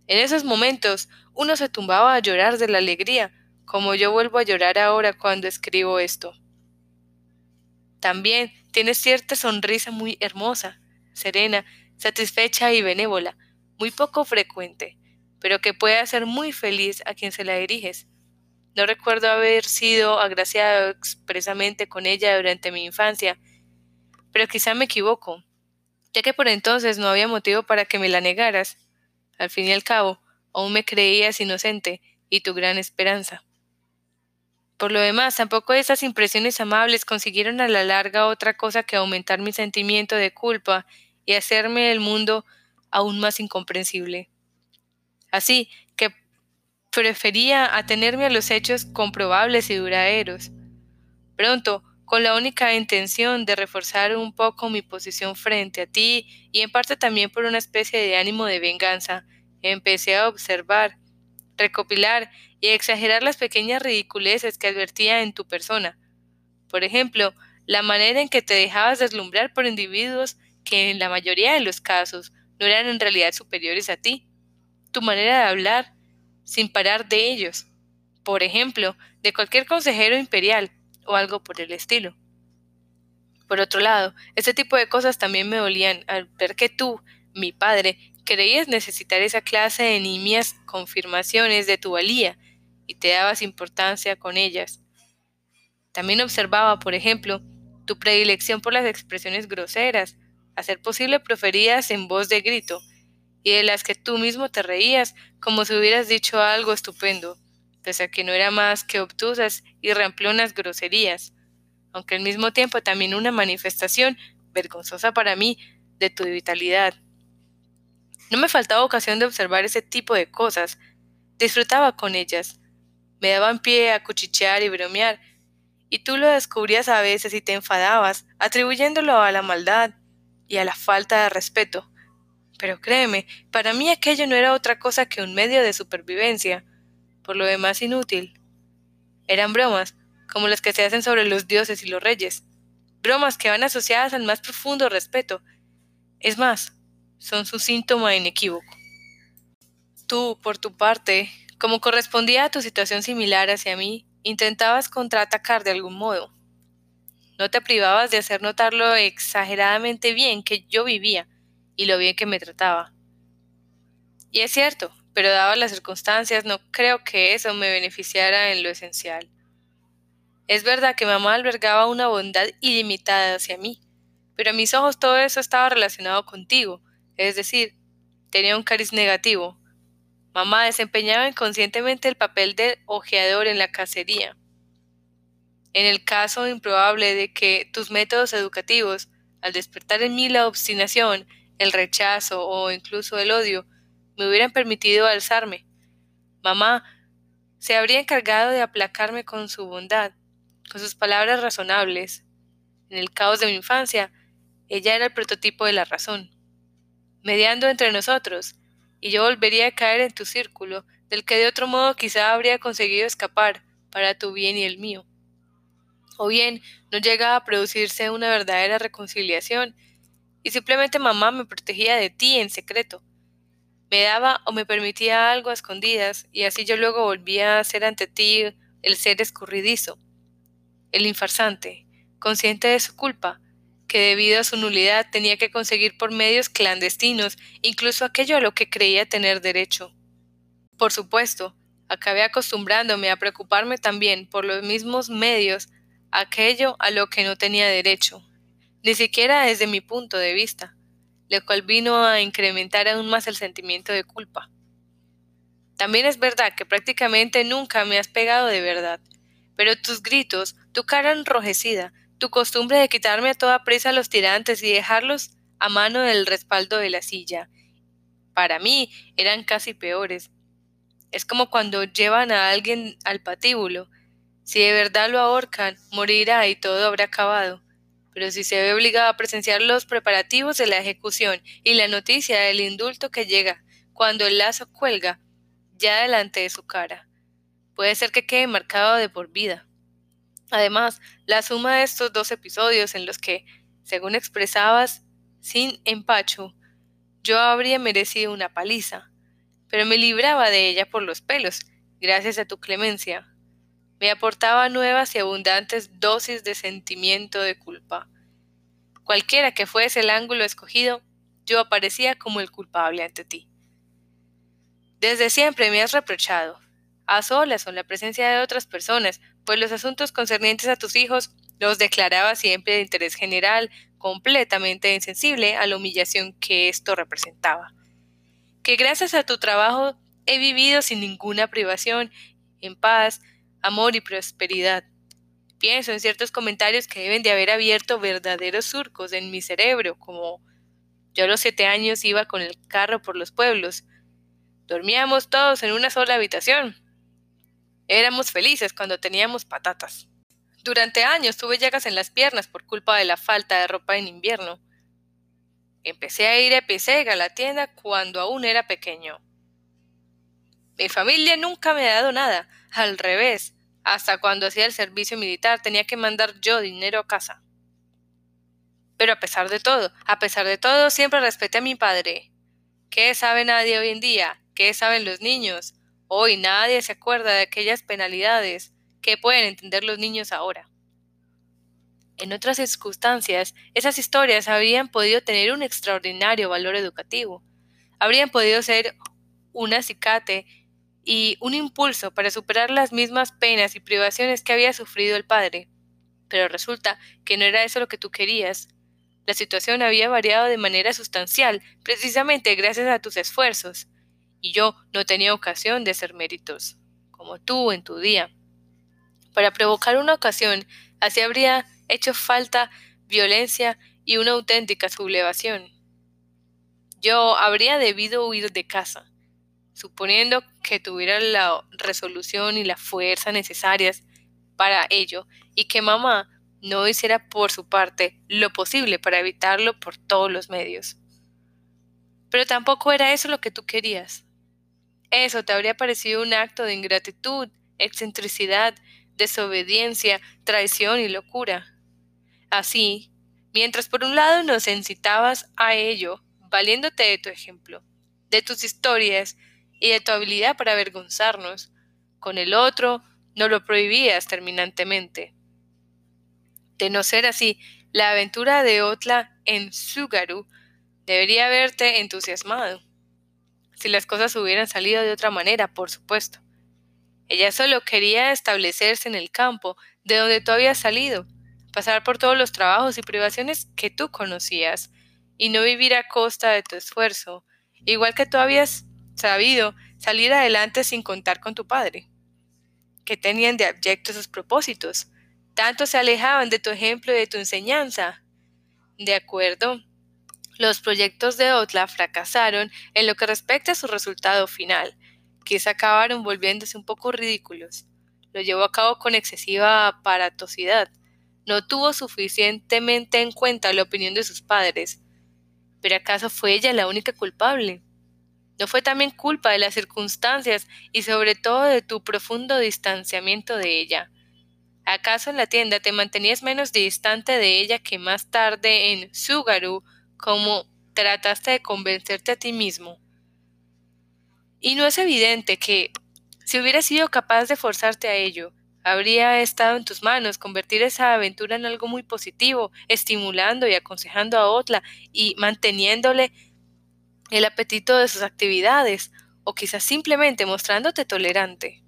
En esos momentos uno se tumbaba a llorar de la alegría, como yo vuelvo a llorar ahora cuando escribo esto. También tienes cierta sonrisa muy hermosa, serena, satisfecha y benévola, muy poco frecuente, pero que puede hacer muy feliz a quien se la diriges. No recuerdo haber sido agraciado expresamente con ella durante mi infancia, pero quizá me equivoco, ya que por entonces no había motivo para que me la negaras. Al fin y al cabo, aún me creías inocente y tu gran esperanza. Por lo demás, tampoco esas impresiones amables consiguieron a la larga otra cosa que aumentar mi sentimiento de culpa y hacerme el mundo aún más incomprensible. Así que prefería atenerme a los hechos comprobables y duraderos. Pronto con la única intención de reforzar un poco mi posición frente a ti y en parte también por una especie de ánimo de venganza, empecé a observar, recopilar y exagerar las pequeñas ridiculeces que advertía en tu persona. Por ejemplo, la manera en que te dejabas deslumbrar por individuos que en la mayoría de los casos no eran en realidad superiores a ti, tu manera de hablar sin parar de ellos, por ejemplo, de cualquier consejero imperial, o algo por el estilo. Por otro lado, este tipo de cosas también me dolían al ver que tú, mi padre, creías necesitar esa clase de nimias confirmaciones de tu valía y te dabas importancia con ellas. También observaba, por ejemplo, tu predilección por las expresiones groseras, a ser posible proferidas en voz de grito, y de las que tú mismo te reías como si hubieras dicho algo estupendo, pese a que no era más que obtusas y ramplonas groserías, aunque al mismo tiempo también una manifestación, vergonzosa para mí, de tu vitalidad. No me faltaba ocasión de observar ese tipo de cosas, disfrutaba con ellas, me daban pie a cuchichear y bromear, y tú lo descubrías a veces y te enfadabas, atribuyéndolo a la maldad y a la falta de respeto. Pero créeme, para mí aquello no era otra cosa que un medio de supervivencia, por lo demás inútil. Eran bromas, como las que se hacen sobre los dioses y los reyes, bromas que van asociadas al más profundo respeto. Es más, son su síntoma inequívoco. Tú, por tu parte, como correspondía a tu situación similar hacia mí, intentabas contraatacar de algún modo. No te privabas de hacer notar lo exageradamente bien que yo vivía y lo bien que me trataba. Y es cierto, pero dadas las circunstancias no creo que eso me beneficiara en lo esencial. Es verdad que mamá albergaba una bondad ilimitada hacia mí, pero a mis ojos todo eso estaba relacionado contigo, es decir, tenía un cariz negativo. Mamá desempeñaba inconscientemente el papel de ojeador en la cacería. En el caso improbable de que tus métodos educativos, al despertar en mí la obstinación, el rechazo o incluso el odio, me hubieran permitido alzarme. Mamá se habría encargado de aplacarme con su bondad, con sus palabras razonables. En el caos de mi infancia, ella era el prototipo de la razón, mediando entre nosotros, y yo volvería a caer en tu círculo, del que de otro modo quizá habría conseguido escapar para tu bien y el mío. O bien no llegaba a producirse una verdadera reconciliación, y simplemente mamá me protegía de ti en secreto, me daba o me permitía algo a escondidas, y así yo luego volvía a ser ante ti el ser escurridizo, el infarsante, consciente de su culpa, que debido a su nulidad tenía que conseguir por medios clandestinos incluso aquello a lo que creía tener derecho. Por supuesto, acabé acostumbrándome a preocuparme también por los mismos medios aquello a lo que no tenía derecho, ni siquiera desde mi punto de vista lo cual vino a incrementar aún más el sentimiento de culpa. También es verdad que prácticamente nunca me has pegado de verdad, pero tus gritos, tu cara enrojecida, tu costumbre de quitarme a toda prisa los tirantes y dejarlos a mano del respaldo de la silla, para mí eran casi peores. Es como cuando llevan a alguien al patíbulo. Si de verdad lo ahorcan, morirá y todo habrá acabado pero si se ve obligado a presenciar los preparativos de la ejecución y la noticia del indulto que llega cuando el lazo cuelga, ya delante de su cara. Puede ser que quede marcado de por vida. Además, la suma de estos dos episodios en los que, según expresabas, sin empacho, yo habría merecido una paliza, pero me libraba de ella por los pelos, gracias a tu clemencia. Me aportaba nuevas y abundantes dosis de sentimiento de culpa. Cualquiera que fuese el ángulo escogido, yo aparecía como el culpable ante ti. Desde siempre me has reprochado, a solas o en la presencia de otras personas, pues los asuntos concernientes a tus hijos los declaraba siempre de interés general, completamente insensible a la humillación que esto representaba. Que gracias a tu trabajo he vivido sin ninguna privación, en paz, amor y prosperidad. Pienso en ciertos comentarios que deben de haber abierto verdaderos surcos en mi cerebro, como yo a los siete años iba con el carro por los pueblos. Dormíamos todos en una sola habitación. Éramos felices cuando teníamos patatas. Durante años tuve llagas en las piernas por culpa de la falta de ropa en invierno. Empecé a ir a Pesega a la tienda cuando aún era pequeño. Mi familia nunca me ha dado nada, al revés, hasta cuando hacía el servicio militar tenía que mandar yo dinero a casa. Pero a pesar de todo, a pesar de todo, siempre respeté a mi padre. ¿Qué sabe nadie hoy en día? ¿Qué saben los niños? Hoy nadie se acuerda de aquellas penalidades que pueden entender los niños ahora. En otras circunstancias, esas historias habrían podido tener un extraordinario valor educativo. Habrían podido ser un acicate y un impulso para superar las mismas penas y privaciones que había sufrido el padre. Pero resulta que no era eso lo que tú querías. La situación había variado de manera sustancial, precisamente gracias a tus esfuerzos y yo no tenía ocasión de hacer méritos, como tú en tu día. Para provocar una ocasión, así habría hecho falta violencia y una auténtica sublevación. Yo habría debido huir de casa, suponiendo que tuviera la resolución y la fuerza necesarias para ello, y que mamá no hiciera por su parte lo posible para evitarlo por todos los medios. Pero tampoco era eso lo que tú querías. Eso te habría parecido un acto de ingratitud, excentricidad, desobediencia, traición y locura. Así, mientras por un lado nos incitabas a ello, valiéndote de tu ejemplo, de tus historias y de tu habilidad para avergonzarnos, con el otro no lo prohibías terminantemente. De no ser así, la aventura de Otla en Sugaru debería haberte entusiasmado si las cosas hubieran salido de otra manera, por supuesto. Ella solo quería establecerse en el campo de donde tú habías salido, pasar por todos los trabajos y privaciones que tú conocías, y no vivir a costa de tu esfuerzo, igual que tú habías sabido salir adelante sin contar con tu padre. Que tenían de abyectos sus propósitos, tanto se alejaban de tu ejemplo y de tu enseñanza. De acuerdo, los proyectos de Otla fracasaron en lo que respecta a su resultado final, quizá acabaron volviéndose un poco ridículos. Lo llevó a cabo con excesiva aparatosidad. No tuvo suficientemente en cuenta la opinión de sus padres. ¿Pero acaso fue ella la única culpable? ¿No fue también culpa de las circunstancias y sobre todo de tu profundo distanciamiento de ella? ¿Acaso en la tienda te mantenías menos distante de ella que más tarde en Sugaru como trataste de convencerte a ti mismo. Y no es evidente que, si hubieras sido capaz de forzarte a ello, habría estado en tus manos convertir esa aventura en algo muy positivo, estimulando y aconsejando a Otla y manteniéndole el apetito de sus actividades, o quizás simplemente mostrándote tolerante.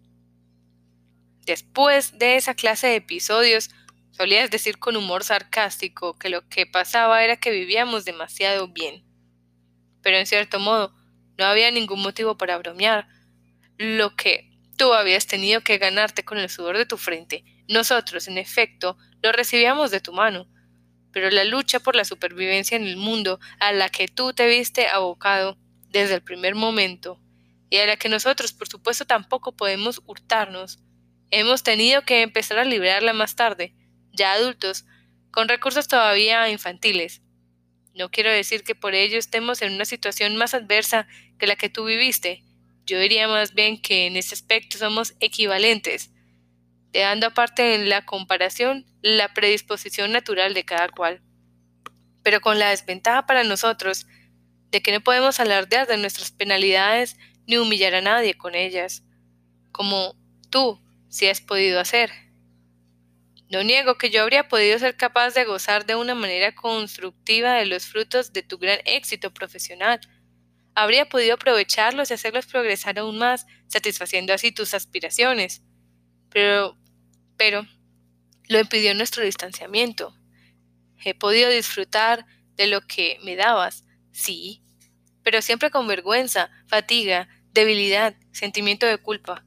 Después de esa clase de episodios, Solías decir con humor sarcástico que lo que pasaba era que vivíamos demasiado bien. Pero en cierto modo, no había ningún motivo para bromear. Lo que tú habías tenido que ganarte con el sudor de tu frente, nosotros, en efecto, lo recibíamos de tu mano. Pero la lucha por la supervivencia en el mundo a la que tú te viste abocado desde el primer momento, y a la que nosotros, por supuesto, tampoco podemos hurtarnos, hemos tenido que empezar a librarla más tarde, ya adultos, con recursos todavía infantiles. No quiero decir que por ello estemos en una situación más adversa que la que tú viviste, Yo diría más bien que en ese aspecto somos equivalentes, dejando aparte en la comparación la predisposición natural de cada cual. Pero con la desventaja para nosotros de que no podemos alardear de nuestras penalidades ni humillar a nadie con ellas, como tú sí has podido hacer. No niego que yo habría podido ser capaz de gozar de una manera constructiva de los frutos de tu gran éxito profesional. Habría podido aprovecharlos y hacerlos progresar aún más, satisfaciendo así tus aspiraciones. Pero, pero, lo impidió nuestro distanciamiento. He podido disfrutar de lo que me dabas, sí, pero siempre con vergüenza, fatiga, debilidad, sentimiento de culpa.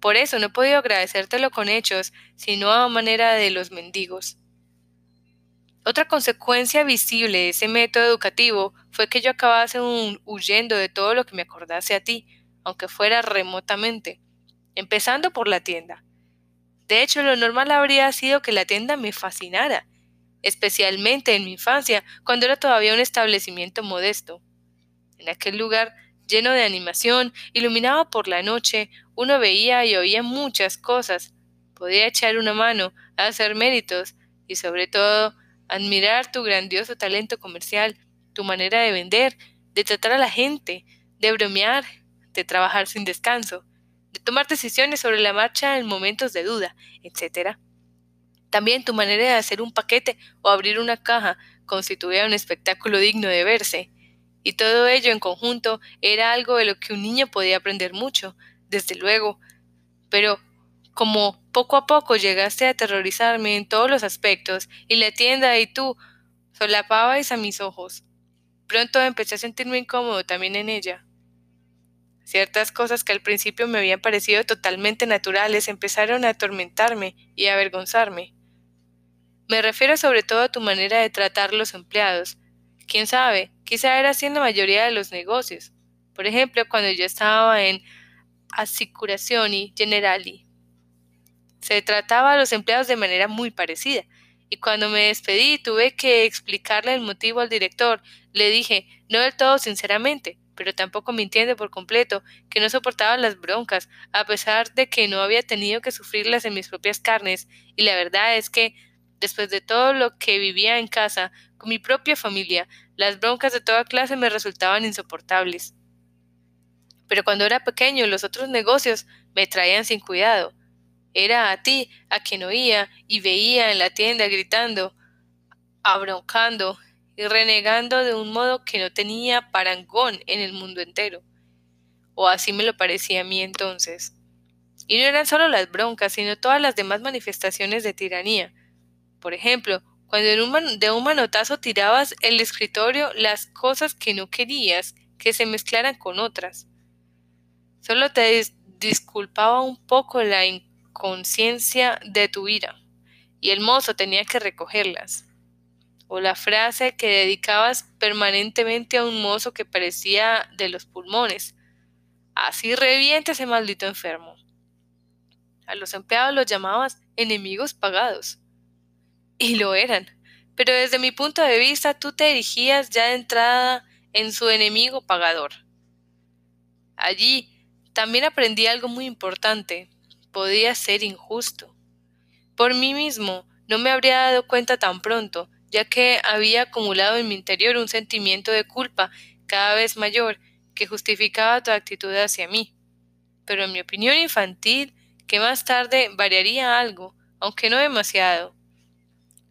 Por eso no he podido agradecértelo con hechos, sino a manera de los mendigos. Otra consecuencia visible de ese método educativo fue que yo acabase huyendo de todo lo que me acordase a ti, aunque fuera remotamente, empezando por la tienda. De hecho, lo normal habría sido que la tienda me fascinara, especialmente en mi infancia, cuando era todavía un establecimiento modesto. En aquel lugar lleno de animación, iluminado por la noche, uno veía y oía muchas cosas, podía echar una mano, hacer méritos y sobre todo admirar tu grandioso talento comercial, tu manera de vender, de tratar a la gente, de bromear, de trabajar sin descanso, de tomar decisiones sobre la marcha en momentos de duda, etc. También tu manera de hacer un paquete o abrir una caja constituía un espectáculo digno de verse. Y todo ello en conjunto era algo de lo que un niño podía aprender mucho, desde luego. Pero como poco a poco llegaste a aterrorizarme en todos los aspectos, y la tienda y tú solapabais a mis ojos. Pronto empecé a sentirme incómodo también en ella. Ciertas cosas que al principio me habían parecido totalmente naturales empezaron a atormentarme y a avergonzarme. Me refiero sobre todo a tu manera de tratar a los empleados, Quién sabe, quizá era así en la mayoría de los negocios. Por ejemplo, cuando yo estaba en Assicurazioni Generali. Se trataba a los empleados de manera muy parecida, y cuando me despedí tuve que explicarle el motivo al director. Le dije, no del todo sinceramente, pero tampoco mintiendo por completo, que no soportaba las broncas, a pesar de que no había tenido que sufrirlas en mis propias carnes, y la verdad es que, después de todo lo que vivía en casa, mi propia familia, las broncas de toda clase me resultaban insoportables. Pero cuando era pequeño los otros negocios me traían sin cuidado. Era a ti a quien oía y veía en la tienda gritando, abroncando y renegando de un modo que no tenía parangón en el mundo entero. O así me lo parecía a mí entonces. Y no eran solo las broncas, sino todas las demás manifestaciones de tiranía. Por ejemplo, cuando de un manotazo tirabas el escritorio las cosas que no querías que se mezclaran con otras. Solo te disculpaba un poco la inconsciencia de tu ira, y el mozo tenía que recogerlas. O la frase que dedicabas permanentemente a un mozo que parecía de los pulmones. Así reviente ese maldito enfermo. A los empleados los llamabas enemigos pagados y lo eran. Pero desde mi punto de vista tú te erigías ya de entrada en su enemigo pagador. Allí también aprendí algo muy importante. Podía ser injusto. Por mí mismo no me habría dado cuenta tan pronto, ya que había acumulado en mi interior un sentimiento de culpa cada vez mayor que justificaba tu actitud hacia mí. Pero en mi opinión infantil, que más tarde variaría algo, aunque no demasiado,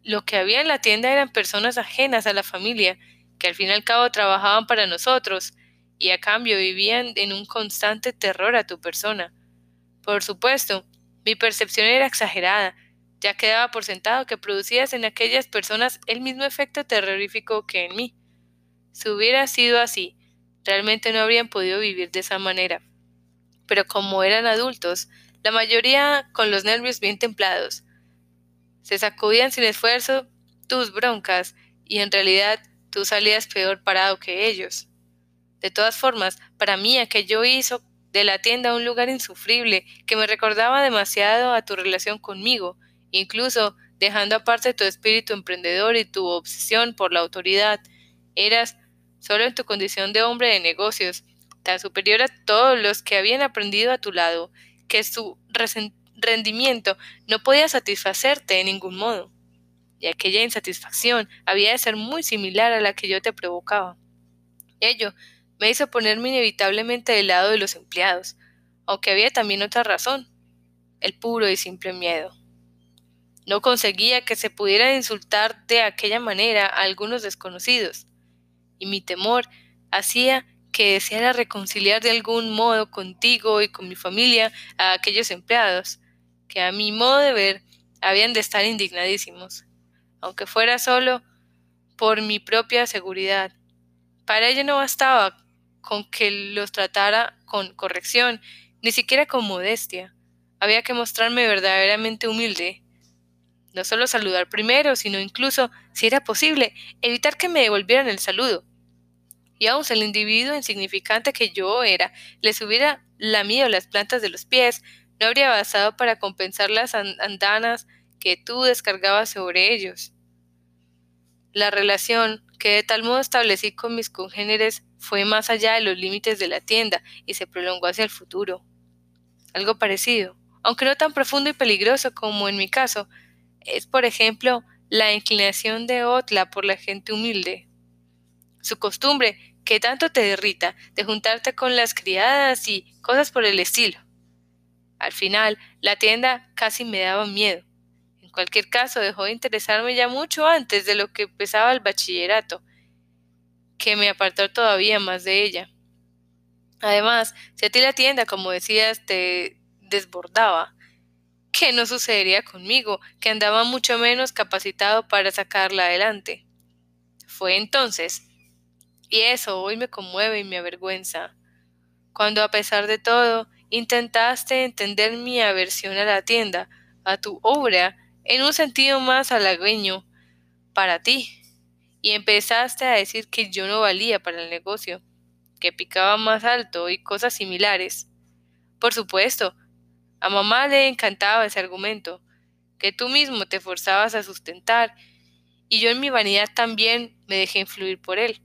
lo que había en la tienda eran personas ajenas a la familia, que al fin y al cabo trabajaban para nosotros, y a cambio vivían en un constante terror a tu persona. Por supuesto, mi percepción era exagerada, ya quedaba por sentado que producías en aquellas personas el mismo efecto terrorífico que en mí. Si hubiera sido así, realmente no habrían podido vivir de esa manera. Pero como eran adultos, la mayoría con los nervios bien templados, se sacudían sin esfuerzo tus broncas y en realidad tú salías peor parado que ellos. De todas formas, para mí aquello hizo de la tienda un lugar insufrible que me recordaba demasiado a tu relación conmigo, incluso dejando aparte tu espíritu emprendedor y tu obsesión por la autoridad. Eras, solo en tu condición de hombre de negocios, tan superior a todos los que habían aprendido a tu lado, que su rendimiento no podía satisfacerte de ningún modo. Y aquella insatisfacción había de ser muy similar a la que yo te provocaba. Ello me hizo ponerme inevitablemente del lado de los empleados, aunque había también otra razón, el puro y simple miedo. No conseguía que se pudiera insultar de aquella manera a algunos desconocidos, y mi temor hacía que deseara reconciliar de algún modo contigo y con mi familia a aquellos empleados, que a mi modo de ver habían de estar indignadísimos, aunque fuera solo por mi propia seguridad. Para ello no bastaba con que los tratara con corrección, ni siquiera con modestia. Había que mostrarme verdaderamente humilde, no solo saludar primero, sino incluso, si era posible, evitar que me devolvieran el saludo. Y aun el individuo insignificante que yo era les hubiera lamido las plantas de los pies, no habría bastado para compensar las andanas que tú descargabas sobre ellos. La relación que de tal modo establecí con mis congéneres fue más allá de los límites de la tienda y se prolongó hacia el futuro. Algo parecido, aunque no tan profundo y peligroso como en mi caso, es, por ejemplo, la inclinación de Otla por la gente humilde. Su costumbre, que tanto te irrita, de juntarte con las criadas y cosas por el estilo. Al final, la tienda casi me daba miedo. En cualquier caso, dejó de interesarme ya mucho antes de lo que empezaba el bachillerato, que me apartó todavía más de ella. Además, si a ti la tienda, como decías, te desbordaba, ¿qué no sucedería conmigo, que andaba mucho menos capacitado para sacarla adelante? Fue entonces, y eso hoy me conmueve y me avergüenza, cuando a pesar de todo intentaste entender mi aversión a la tienda, a tu obra, en un sentido más halagüeño para ti, y empezaste a decir que yo no valía para el negocio, que picaba más alto y cosas similares. Por supuesto, a mamá le encantaba ese argumento, que tú mismo te forzabas a sustentar, y yo en mi vanidad también me dejé influir por él.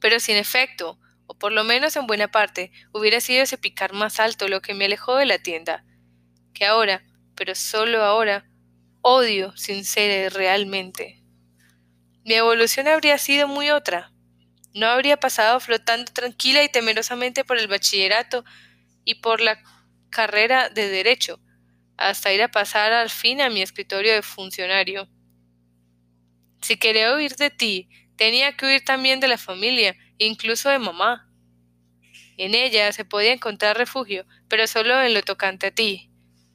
Pero sin efecto, o por lo menos en buena parte, hubiera sido ese picar más alto lo que me alejó de la tienda, que ahora, pero solo ahora, odio sin ser realmente. Mi evolución habría sido muy otra. No habría pasado flotando tranquila y temerosamente por el bachillerato y por la carrera de derecho, hasta ir a pasar al fin a mi escritorio de funcionario. Si quería huir de ti, tenía que huir también de la familia, incluso de mamá. En ella se podía encontrar refugio, pero solo en lo tocante a ti.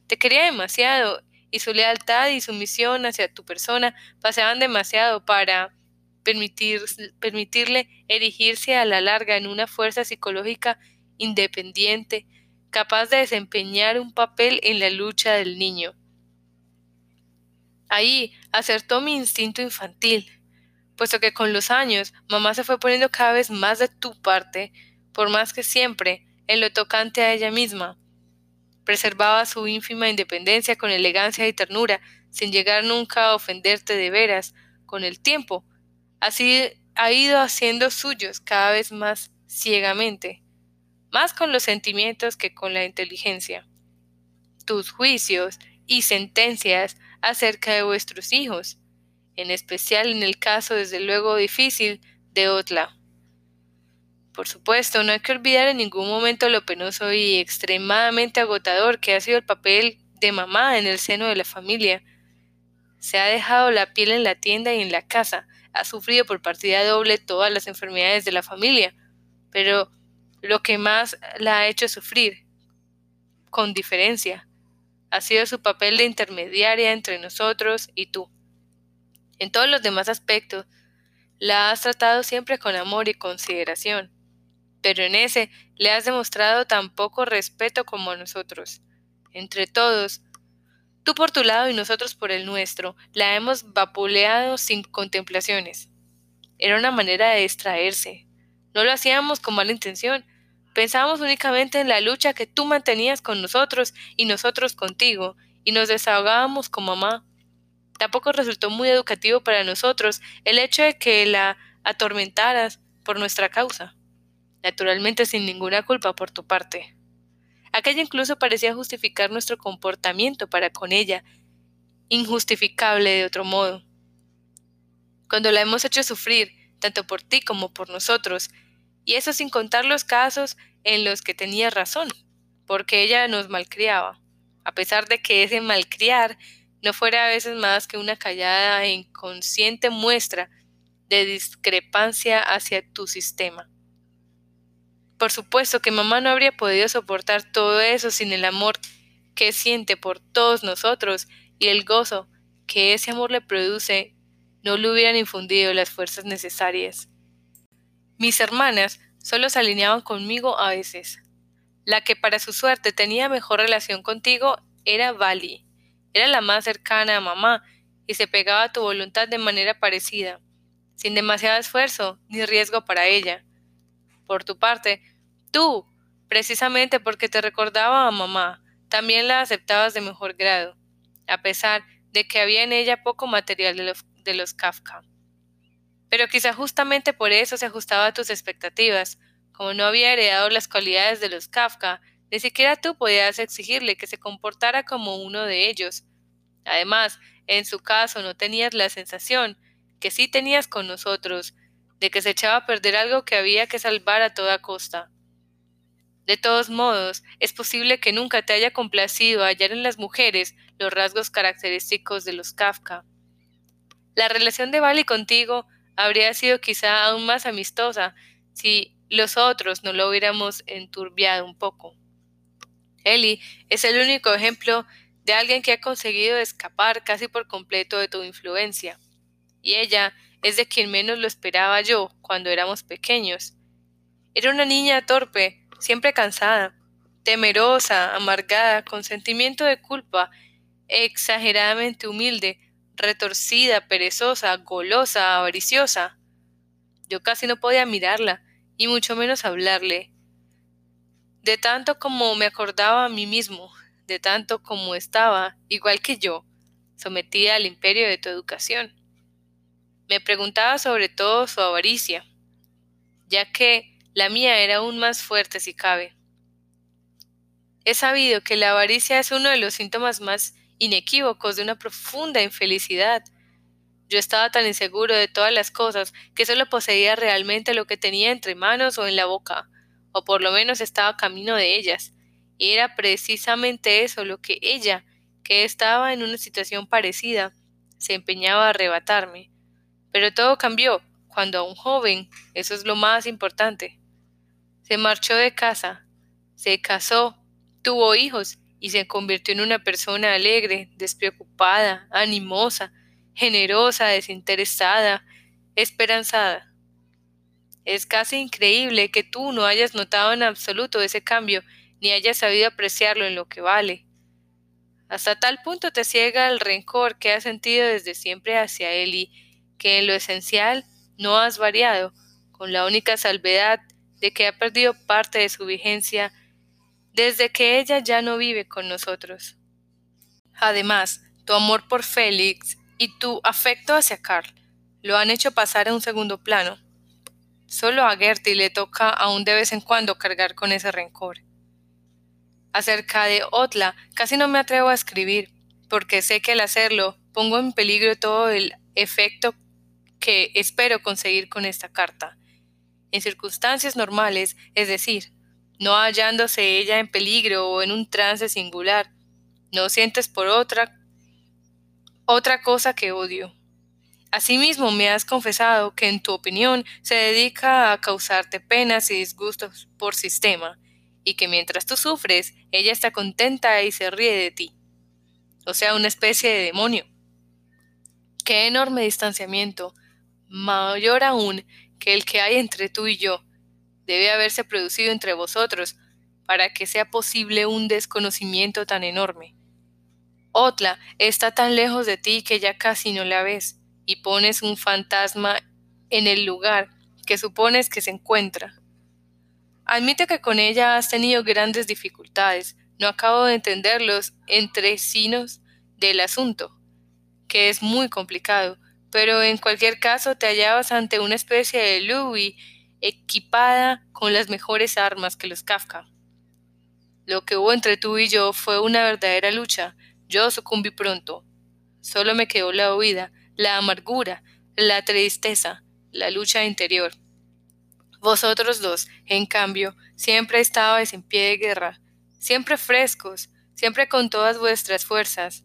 Te quería demasiado, y su lealtad y sumisión hacia tu persona pasaban demasiado para permitir, permitirle erigirse a la larga en una fuerza psicológica independiente, capaz de desempeñar un papel en la lucha del niño. Ahí acertó mi instinto infantil, puesto que con los años mamá se fue poniendo cada vez más de tu parte, por más que siempre, en lo tocante a ella misma, preservaba su ínfima independencia con elegancia y ternura, sin llegar nunca a ofenderte de veras, con el tiempo, así ha ido haciendo suyos cada vez más ciegamente más con los sentimientos que con la inteligencia. Tus juicios y sentencias acerca de vuestros hijos, en especial en el caso desde luego difícil de Otla. Por supuesto, no hay que olvidar en ningún momento lo penoso y extremadamente agotador que ha sido el papel de mamá en el seno de la familia. Se ha dejado la piel en la tienda y en la casa, ha sufrido por partida doble todas las enfermedades de la familia, pero lo que más la ha hecho sufrir, con diferencia, ha sido su papel de intermediaria entre nosotros y tú. En todos los demás aspectos, la has tratado siempre con amor y consideración, pero en ese le has demostrado tan poco respeto como a nosotros. Entre todos, tú por tu lado y nosotros por el nuestro, la hemos vapuleado sin contemplaciones. Era una manera de distraerse. No lo hacíamos con mala intención, Pensábamos únicamente en la lucha que tú mantenías con nosotros y nosotros contigo, y nos desahogábamos con mamá. Tampoco resultó muy educativo para nosotros el hecho de que la atormentaras por nuestra causa. naturalmente sin ninguna culpa por tu parte. Aquella incluso parecía justificar nuestro comportamiento para con ella, injustificable de otro modo. Cuando la hemos hecho sufrir, tanto por ti como por nosotros, y eso sin contar los casos en los que tenía razón, porque ella nos malcriaba, a pesar de que ese malcriar no fuera a veces más que una callada e inconsciente muestra de discrepancia hacia tu sistema. Por supuesto que mamá no habría podido soportar todo eso sin el amor que siente por todos nosotros y el gozo que ese amor le produce no le hubieran infundido las fuerzas necesarias. Mis hermanas solo se alineaban conmigo a veces. La que para su suerte tenía mejor relación contigo era Vali. Era la más cercana a mamá y se pegaba a tu voluntad de manera parecida, sin demasiado esfuerzo ni riesgo para ella. Por tu parte, tú, precisamente porque te recordaba a mamá, también la aceptabas de mejor grado, a pesar de que había en ella poco material de los, de los Kafka. Pero quizá justamente por eso se ajustaba a tus expectativas. Como no había heredado las cualidades de los Kafka, ni siquiera tú podías exigirle que se comportara como uno de ellos. Además, en su caso no tenías la sensación, que sí tenías con nosotros, de que se echaba a perder algo que había que salvar a toda costa. De todos modos, es posible que nunca te haya complacido hallar en las mujeres los rasgos característicos de los Kafka. La relación de Bali contigo habría sido quizá aún más amistosa si los otros no lo hubiéramos enturbiado un poco. Eli es el único ejemplo de alguien que ha conseguido escapar casi por completo de tu influencia, y ella es de quien menos lo esperaba yo cuando éramos pequeños. Era una niña torpe, siempre cansada, temerosa, amargada, con sentimiento de culpa, exageradamente humilde, retorcida, perezosa, golosa, avariciosa. Yo casi no podía mirarla, y mucho menos hablarle. De tanto como me acordaba a mí mismo, de tanto como estaba, igual que yo, sometida al imperio de tu educación. Me preguntaba sobre todo su avaricia, ya que la mía era aún más fuerte si cabe. He sabido que la avaricia es uno de los síntomas más inequívocos de una profunda infelicidad. Yo estaba tan inseguro de todas las cosas que solo poseía realmente lo que tenía entre manos o en la boca, o por lo menos estaba camino de ellas, y era precisamente eso lo que ella, que estaba en una situación parecida, se empeñaba a arrebatarme. Pero todo cambió cuando a un joven, eso es lo más importante, se marchó de casa, se casó, tuvo hijos y se convirtió en una persona alegre, despreocupada, animosa, generosa, desinteresada, esperanzada. Es casi increíble que tú no hayas notado en absoluto ese cambio, ni hayas sabido apreciarlo en lo que vale. Hasta tal punto te ciega el rencor que has sentido desde siempre hacia él y que en lo esencial no has variado, con la única salvedad de que ha perdido parte de su vigencia desde que ella ya no vive con nosotros. Además, tu amor por Félix y tu afecto hacia Carl lo han hecho pasar a un segundo plano. Solo a Gertie le toca aún de vez en cuando cargar con ese rencor. Acerca de Otla casi no me atrevo a escribir, porque sé que al hacerlo pongo en peligro todo el efecto que espero conseguir con esta carta. En circunstancias normales, es decir, no hallándose ella en peligro o en un trance singular, no sientes por otra otra cosa que odio. Asimismo, me has confesado que en tu opinión se dedica a causarte penas y disgustos por sistema, y que mientras tú sufres, ella está contenta y se ríe de ti. O sea, una especie de demonio. Qué enorme distanciamiento, mayor aún que el que hay entre tú y yo, debe haberse producido entre vosotros para que sea posible un desconocimiento tan enorme. Otla está tan lejos de ti que ya casi no la ves, y pones un fantasma en el lugar que supones que se encuentra. Admite que con ella has tenido grandes dificultades, no acabo de entender los entresinos del asunto, que es muy complicado, pero en cualquier caso te hallabas ante una especie de Louis equipada con las mejores armas que los Kafka. Lo que hubo entre tú y yo fue una verdadera lucha. Yo sucumbí pronto. Solo me quedó la huida, la amargura, la tristeza, la lucha interior. Vosotros dos, en cambio, siempre estabais en pie de guerra, siempre frescos, siempre con todas vuestras fuerzas.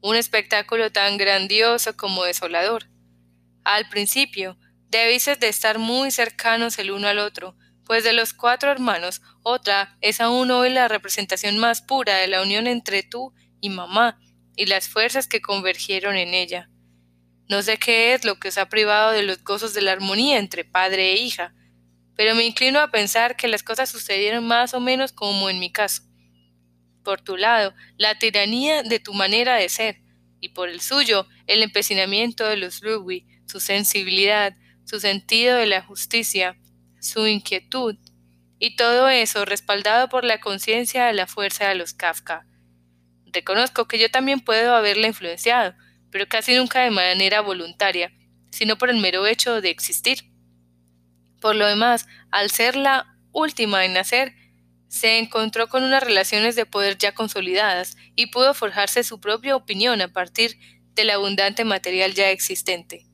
Un espectáculo tan grandioso como desolador. Al principio, debéis de estar muy cercanos el uno al otro, pues de los cuatro hermanos, otra es aún hoy la representación más pura de la unión entre tú y mamá y las fuerzas que convergieron en ella. No sé qué es lo que os ha privado de los gozos de la armonía entre padre e hija, pero me inclino a pensar que las cosas sucedieron más o menos como en mi caso. Por tu lado, la tiranía de tu manera de ser, y por el suyo, el empecinamiento de los Ludwig, su sensibilidad, su sentido de la justicia, su inquietud, y todo eso respaldado por la conciencia de la fuerza de los Kafka. Reconozco que yo también puedo haberla influenciado, pero casi nunca de manera voluntaria, sino por el mero hecho de existir. Por lo demás, al ser la última en nacer, se encontró con unas relaciones de poder ya consolidadas y pudo forjarse su propia opinión a partir del abundante material ya existente.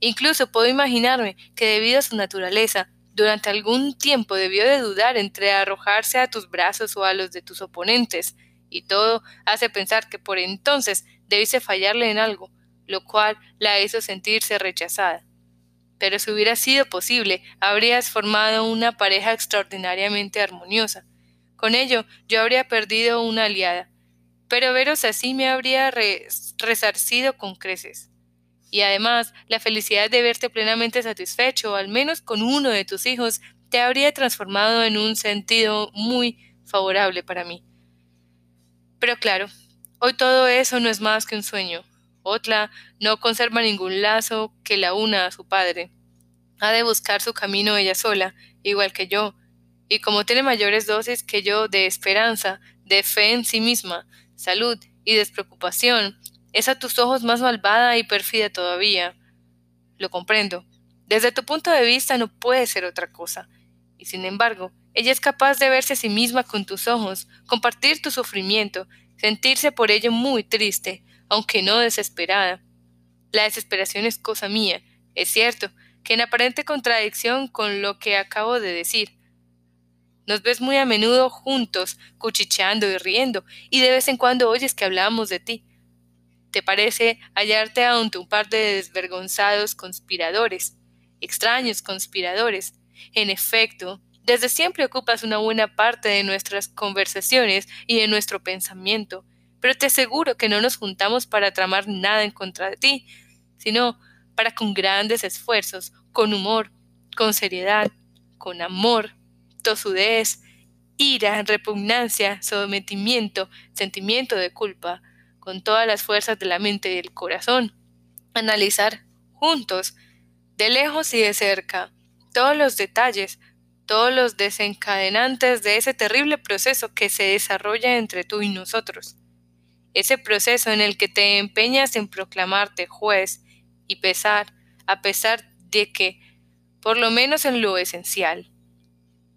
Incluso puedo imaginarme que debido a su naturaleza, durante algún tiempo debió de dudar entre arrojarse a tus brazos o a los de tus oponentes, y todo hace pensar que por entonces debiste fallarle en algo, lo cual la hizo sentirse rechazada. Pero si hubiera sido posible, habrías formado una pareja extraordinariamente armoniosa. Con ello, yo habría perdido una aliada, pero veros así me habría resarcido con creces y además la felicidad de verte plenamente satisfecho, al menos con uno de tus hijos, te habría transformado en un sentido muy favorable para mí. Pero claro, hoy todo eso no es más que un sueño. Otla no conserva ningún lazo que la una a su padre. Ha de buscar su camino ella sola, igual que yo, y como tiene mayores dosis que yo de esperanza, de fe en sí misma, salud y despreocupación, es a tus ojos más malvada y pérfida todavía. Lo comprendo. Desde tu punto de vista no puede ser otra cosa. Y sin embargo, ella es capaz de verse a sí misma con tus ojos, compartir tu sufrimiento, sentirse por ello muy triste, aunque no desesperada. La desesperación es cosa mía, es cierto, que en aparente contradicción con lo que acabo de decir. Nos ves muy a menudo juntos, cuchicheando y riendo, y de vez en cuando oyes que hablamos de ti. ¿Te parece hallarte ante un par de desvergonzados conspiradores, extraños conspiradores? En efecto, desde siempre ocupas una buena parte de nuestras conversaciones y de nuestro pensamiento, pero te aseguro que no nos juntamos para tramar nada en contra de ti, sino para con grandes esfuerzos, con humor, con seriedad, con amor, tosudez, ira, repugnancia, sometimiento, sentimiento de culpa, con todas las fuerzas de la mente y del corazón, analizar juntos, de lejos y de cerca, todos los detalles, todos los desencadenantes de ese terrible proceso que se desarrolla entre tú y nosotros. Ese proceso en el que te empeñas en proclamarte juez y pesar, a pesar de que, por lo menos en lo esencial,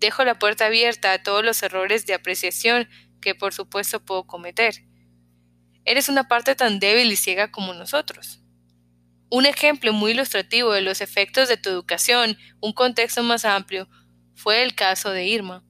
dejo la puerta abierta a todos los errores de apreciación que por supuesto puedo cometer, Eres una parte tan débil y ciega como nosotros. Un ejemplo muy ilustrativo de los efectos de tu educación, un contexto más amplio, fue el caso de Irma.